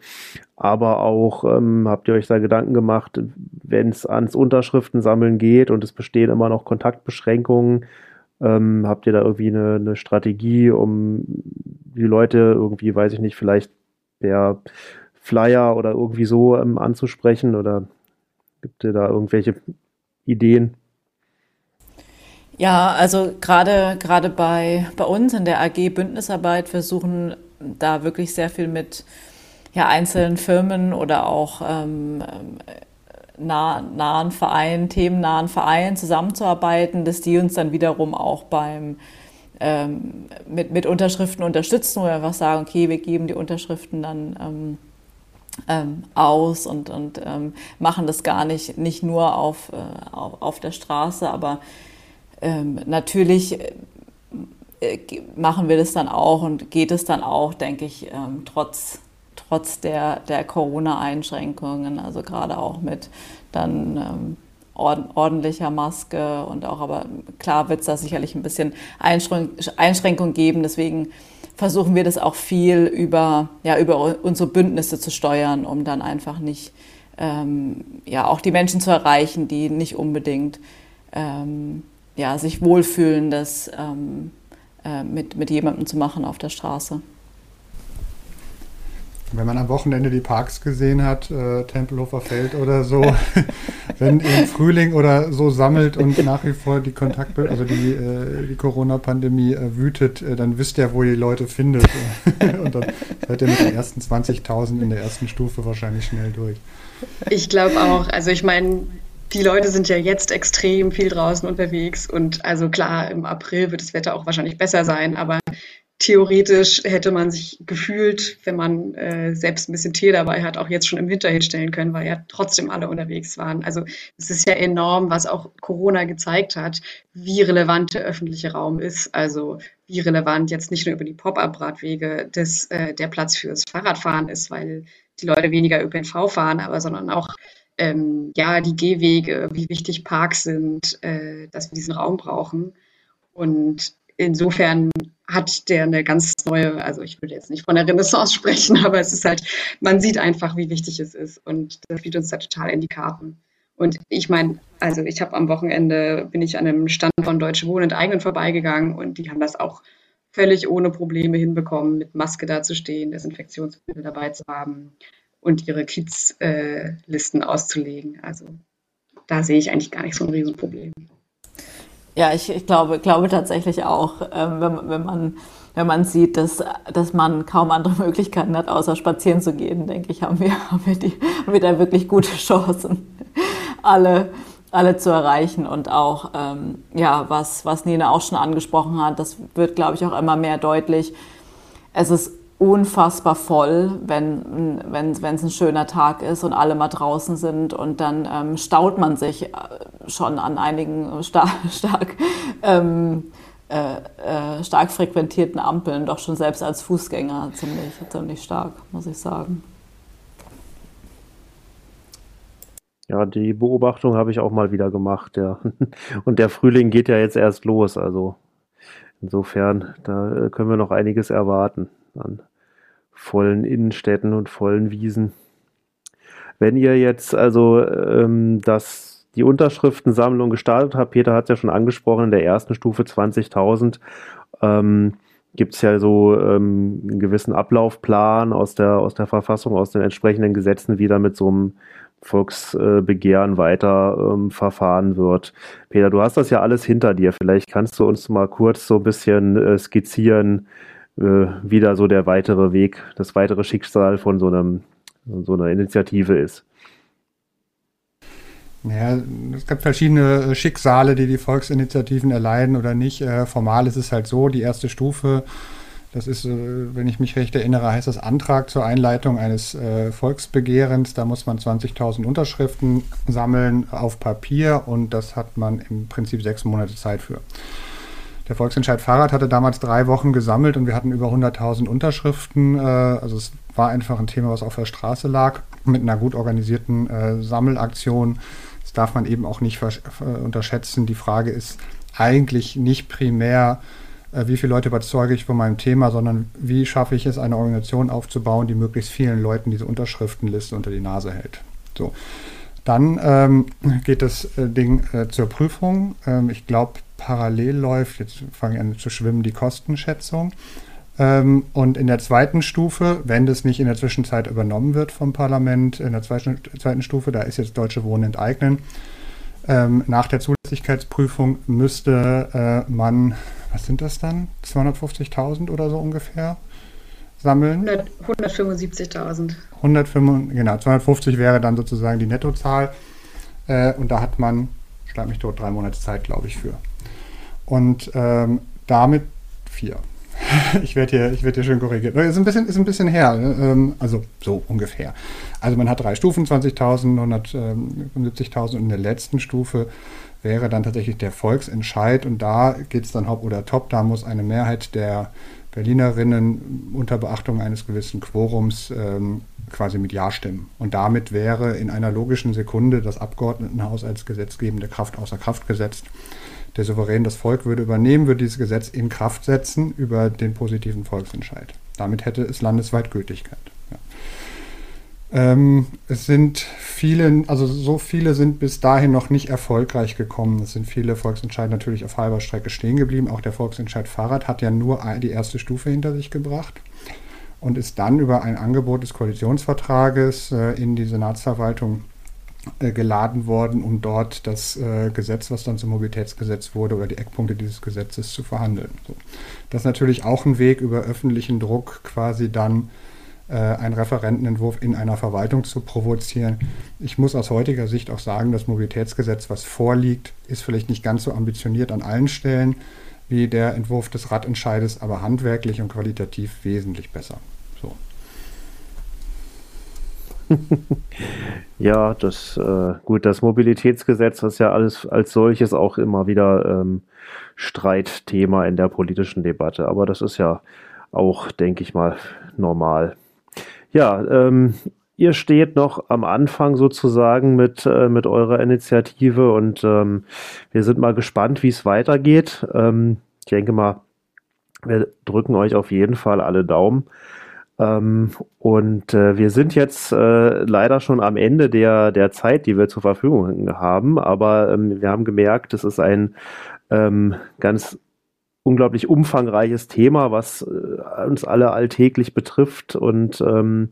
aber auch ähm, habt ihr euch da Gedanken gemacht, wenn es ans Unterschriften sammeln geht und es bestehen immer noch Kontaktbeschränkungen, ähm, habt ihr da irgendwie eine, eine, Strategie, um die Leute irgendwie, weiß ich nicht, vielleicht per Flyer oder irgendwie so ähm, anzusprechen? Oder gibt ihr da irgendwelche Ideen? Ja, also gerade gerade bei, bei uns in der AG Bündnisarbeit versuchen da wirklich sehr viel mit ja, einzelnen Firmen oder auch ähm, nah, nahen Vereinen, themennahen Vereinen zusammenzuarbeiten, dass die uns dann wiederum auch beim ähm, mit, mit Unterschriften unterstützen oder einfach sagen, okay, wir geben die Unterschriften dann ähm, ähm, aus und, und ähm, machen das gar nicht, nicht nur auf, äh, auf, auf der Straße, aber ähm, natürlich äh, machen wir das dann auch und geht es dann auch, denke ich, trotz trotz der, der Corona-Einschränkungen, also gerade auch mit dann ähm, ordentlicher Maske und auch, aber klar wird es da sicherlich ein bisschen Einschränk Einschränkung geben. Deswegen versuchen wir das auch viel über, ja, über unsere Bündnisse zu steuern, um dann einfach nicht, ähm, ja, auch die Menschen zu erreichen, die nicht unbedingt ähm, ja, sich wohlfühlen, das ähm, äh, mit, mit jemandem zu machen auf der Straße. Wenn man am Wochenende die Parks gesehen hat, äh, Tempelhofer Feld oder so, wenn im Frühling oder so sammelt und nach wie vor die Kontaktbild, also die, äh, die Corona-Pandemie äh, wütet, äh, dann wisst ihr, wo ihr die Leute findet. und dann seid ihr mit den ersten 20.000 in der ersten Stufe wahrscheinlich schnell durch. Ich glaube auch. Also ich meine, die Leute sind ja jetzt extrem viel draußen unterwegs und also klar, im April wird das Wetter auch wahrscheinlich besser sein, aber theoretisch hätte man sich gefühlt, wenn man äh, selbst ein bisschen Tee dabei hat, auch jetzt schon im Winter hinstellen können, weil ja trotzdem alle unterwegs waren. Also es ist ja enorm, was auch Corona gezeigt hat, wie relevant der öffentliche Raum ist. Also wie relevant jetzt nicht nur über die Pop-up-Radwege äh, der Platz fürs Fahrradfahren ist, weil die Leute weniger ÖPNV fahren, aber sondern auch ähm, ja die Gehwege, wie wichtig Parks sind, äh, dass wir diesen Raum brauchen. Und insofern hat der eine ganz neue, also ich würde jetzt nicht von der Renaissance sprechen, aber es ist halt, man sieht einfach, wie wichtig es ist und das spielt uns da total in die Karten. Und ich meine, also ich habe am Wochenende, bin ich an einem Stand von Deutsche Wohnen enteignen vorbeigegangen und die haben das auch völlig ohne Probleme hinbekommen, mit Maske dazustehen, Desinfektionsmittel dabei zu haben und ihre Kiezlisten äh, auszulegen. Also da sehe ich eigentlich gar nicht so ein Riesenproblem. Ja, ich, ich glaube, glaube tatsächlich auch, ähm, wenn, wenn, man, wenn man sieht, dass, dass man kaum andere Möglichkeiten hat, außer spazieren zu gehen, denke ich, haben wir, haben wir, die, haben wir da wirklich gute Chancen, alle, alle zu erreichen. Und auch, ähm, ja, was, was Nina auch schon angesprochen hat, das wird, glaube ich, auch immer mehr deutlich. Es ist unfassbar voll, wenn wenn wenn, es ein schöner Tag ist und alle mal draußen sind und dann ähm, staut man sich äh, schon an einigen star stark ähm, äh, äh, stark frequentierten Ampeln, doch schon selbst als Fußgänger ziemlich, ziemlich stark, muss ich sagen. Ja, die Beobachtung habe ich auch mal wieder gemacht, ja. Und der Frühling geht ja jetzt erst los, also insofern, da äh, können wir noch einiges erwarten an vollen Innenstädten und vollen Wiesen. Wenn ihr jetzt also ähm, das, die Unterschriftensammlung gestartet habt, Peter hat es ja schon angesprochen, in der ersten Stufe 20.000 ähm, gibt es ja so ähm, einen gewissen Ablaufplan aus der, aus der Verfassung, aus den entsprechenden Gesetzen, wie da mit so einem Volksbegehren weiter ähm, verfahren wird. Peter, du hast das ja alles hinter dir. Vielleicht kannst du uns mal kurz so ein bisschen äh, skizzieren, äh, wieder so der weitere Weg, das weitere Schicksal von so, einem, so einer Initiative ist. Ja, es gibt verschiedene äh, Schicksale, die die Volksinitiativen erleiden oder nicht. Äh, formal ist es halt so, die erste Stufe, das ist, wenn ich mich recht erinnere, heißt das Antrag zur Einleitung eines Volksbegehrens. Da muss man 20.000 Unterschriften sammeln auf Papier und das hat man im Prinzip sechs Monate Zeit für. Der Volksentscheid Fahrrad hatte damals drei Wochen gesammelt und wir hatten über 100.000 Unterschriften. Äh, also es war einfach ein Thema, was auf der Straße lag, mit einer gut organisierten äh, Sammelaktion. Das darf man eben auch nicht unterschätzen. Die Frage ist eigentlich nicht primär, äh, wie viele Leute überzeuge ich von meinem Thema, sondern wie schaffe ich es, eine Organisation aufzubauen, die möglichst vielen Leuten diese Unterschriftenliste unter die Nase hält. So. Dann ähm, geht das äh, Ding äh, zur Prüfung. Ähm, ich glaube, parallel läuft, jetzt fange ich an zu schwimmen, die Kostenschätzung. Ähm, und in der zweiten Stufe, wenn das nicht in der Zwischenzeit übernommen wird vom Parlament, in der zweiten, zweiten Stufe, da ist jetzt Deutsche Wohnen enteignen, ähm, nach der Zulässigkeitsprüfung müsste äh, man, was sind das dann, 250.000 oder so ungefähr sammeln? 175.000. 105, genau, 250 wäre dann sozusagen die Nettozahl. Äh, und da hat man, schlag mich tot, drei Monate Zeit, glaube ich, für. Und ähm, damit vier. ich werde hier, werd hier schön korrigiert. Ist ein bisschen, ist ein bisschen her, ne? ähm, also so ungefähr. Also man hat drei Stufen, 20.000, 175.000 und in der letzten Stufe wäre dann tatsächlich der Volksentscheid und da geht es dann hopp oder top, da muss eine Mehrheit der Berlinerinnen unter Beachtung eines gewissen Quorums ähm, quasi mit Ja stimmen. Und damit wäre in einer logischen Sekunde das Abgeordnetenhaus als gesetzgebende Kraft außer Kraft gesetzt der Souverän das Volk würde übernehmen, würde dieses Gesetz in Kraft setzen über den positiven Volksentscheid. Damit hätte es landesweit Gültigkeit. Ja. Ähm, es sind viele, also so viele sind bis dahin noch nicht erfolgreich gekommen. Es sind viele Volksentscheid natürlich auf halber Strecke stehen geblieben. Auch der Volksentscheid Fahrrad hat ja nur die erste Stufe hinter sich gebracht und ist dann über ein Angebot des Koalitionsvertrages äh, in die Senatsverwaltung geladen worden, um dort das äh, Gesetz, was dann zum Mobilitätsgesetz wurde, oder die Eckpunkte dieses Gesetzes zu verhandeln. So. Das ist natürlich auch ein Weg, über öffentlichen Druck quasi dann äh, einen Referentenentwurf in einer Verwaltung zu provozieren. Ich muss aus heutiger Sicht auch sagen, das Mobilitätsgesetz, was vorliegt, ist vielleicht nicht ganz so ambitioniert an allen Stellen wie der Entwurf des Radentscheides, aber handwerklich und qualitativ wesentlich besser. Ja, das äh, gut, das Mobilitätsgesetz ist ja alles als solches auch immer wieder ähm, Streitthema in der politischen Debatte, aber das ist ja auch, denke ich mal, normal. Ja, ähm, ihr steht noch am Anfang sozusagen mit, äh, mit eurer Initiative und ähm, wir sind mal gespannt, wie es weitergeht. Ähm, ich denke mal, wir drücken euch auf jeden Fall alle Daumen. Ähm, und äh, wir sind jetzt äh, leider schon am Ende der, der Zeit, die wir zur Verfügung haben, aber ähm, wir haben gemerkt, es ist ein ähm, ganz unglaublich umfangreiches Thema, was äh, uns alle alltäglich betrifft und ähm,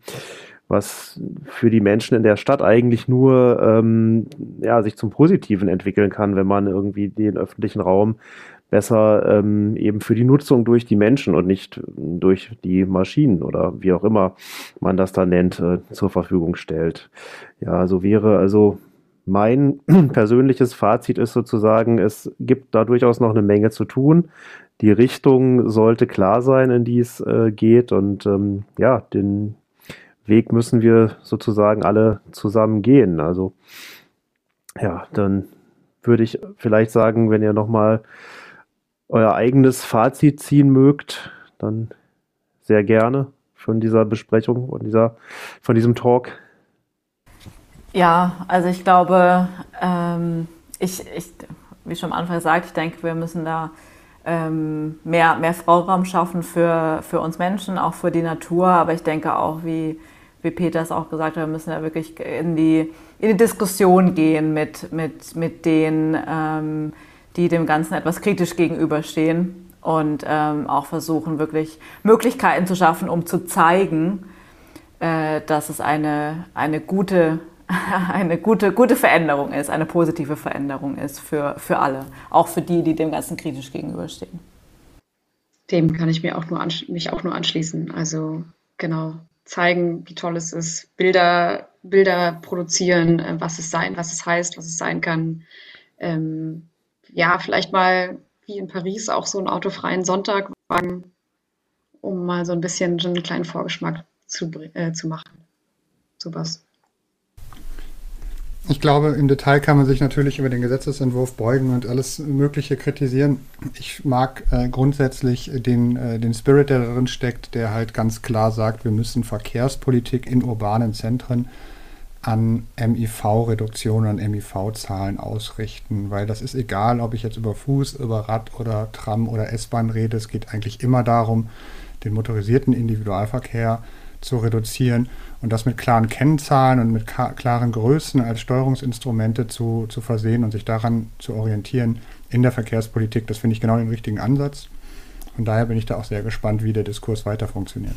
was für die Menschen in der Stadt eigentlich nur ähm, ja, sich zum Positiven entwickeln kann, wenn man irgendwie den öffentlichen Raum besser ähm, eben für die Nutzung durch die Menschen und nicht durch die Maschinen oder wie auch immer man das da nennt, äh, zur Verfügung stellt. Ja, so wäre also mein persönliches Fazit ist sozusagen, es gibt da durchaus noch eine Menge zu tun. Die Richtung sollte klar sein, in die es äh, geht. Und ähm, ja, den Weg müssen wir sozusagen alle zusammen gehen. Also ja, dann würde ich vielleicht sagen, wenn ihr nochmal euer eigenes Fazit ziehen mögt, dann sehr gerne von dieser Besprechung und dieser, von diesem Talk. Ja, also ich glaube, ähm, ich, ich, wie schon am Anfang gesagt, ich denke, wir müssen da ähm, mehr, mehr Freiraum schaffen für, für uns Menschen, auch für die Natur. Aber ich denke auch, wie, wie Peter es auch gesagt hat, wir müssen da wirklich in die, in die Diskussion gehen mit, mit, mit denen, ähm, die dem Ganzen etwas kritisch gegenüberstehen und ähm, auch versuchen, wirklich Möglichkeiten zu schaffen, um zu zeigen, äh, dass es eine, eine gute eine gute, gute Veränderung ist, eine positive Veränderung ist für, für alle, auch für die, die dem Ganzen kritisch gegenüberstehen. Dem kann ich mir auch nur mich auch nur anschließen. Also genau, zeigen, wie toll es ist, Bilder, Bilder produzieren, äh, was es sein, was es heißt, was es sein kann. Ähm, ja, vielleicht mal wie in Paris auch so einen autofreien Sonntag wagen, um mal so ein bisschen so einen kleinen Vorgeschmack zu, äh, zu machen. Sowas. Ich glaube, im Detail kann man sich natürlich über den Gesetzesentwurf beugen und alles Mögliche kritisieren. Ich mag äh, grundsätzlich den, äh, den Spirit, der darin steckt, der halt ganz klar sagt, wir müssen Verkehrspolitik in urbanen Zentren an MIV-Reduktionen, an MIV-Zahlen ausrichten, weil das ist egal, ob ich jetzt über Fuß, über Rad oder Tram oder S-Bahn rede. Es geht eigentlich immer darum, den motorisierten Individualverkehr zu reduzieren und das mit klaren Kennzahlen und mit klaren Größen als Steuerungsinstrumente zu, zu versehen und sich daran zu orientieren in der Verkehrspolitik, das finde ich genau den richtigen Ansatz. Von daher bin ich da auch sehr gespannt, wie der Diskurs weiter funktioniert.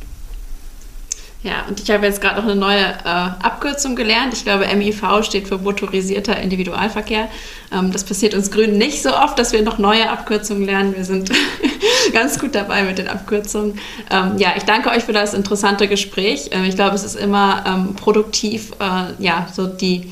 Ja, und ich habe jetzt gerade noch eine neue äh, Abkürzung gelernt. Ich glaube, MIV steht für motorisierter Individualverkehr. Ähm, das passiert uns Grünen nicht so oft, dass wir noch neue Abkürzungen lernen. Wir sind ganz gut dabei mit den Abkürzungen. Ähm, ja, ich danke euch für das interessante Gespräch. Ähm, ich glaube, es ist immer ähm, produktiv, äh, ja, so die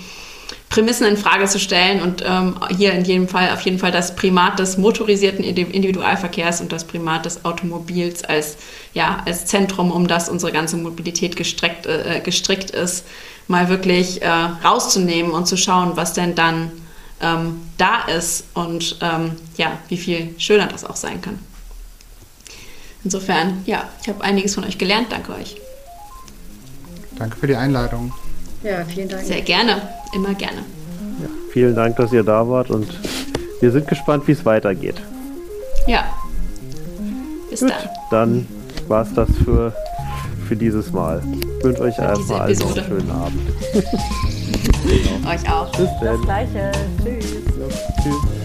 Prämissen in Frage zu stellen und ähm, hier in jedem Fall auf jeden Fall das Primat des motorisierten Individualverkehrs und das Primat des Automobils als, ja, als Zentrum, um das unsere ganze Mobilität gestreckt, äh, gestrickt ist, mal wirklich äh, rauszunehmen und zu schauen, was denn dann ähm, da ist und ähm, ja, wie viel schöner das auch sein kann. Insofern, ja, ich habe einiges von euch gelernt. Danke euch. Danke für die Einladung. Ja, vielen Dank. Sehr gerne, immer gerne. Ja, vielen Dank, dass ihr da wart und wir sind gespannt, wie es weitergeht. Ja. Bis Gut, dann. Dann war es das für, für dieses Mal. wünsche euch einfach allen noch einen schönen Abend. Euch auch. Bis dann. Das Gleiche. Tschüss. Ja, tschüss.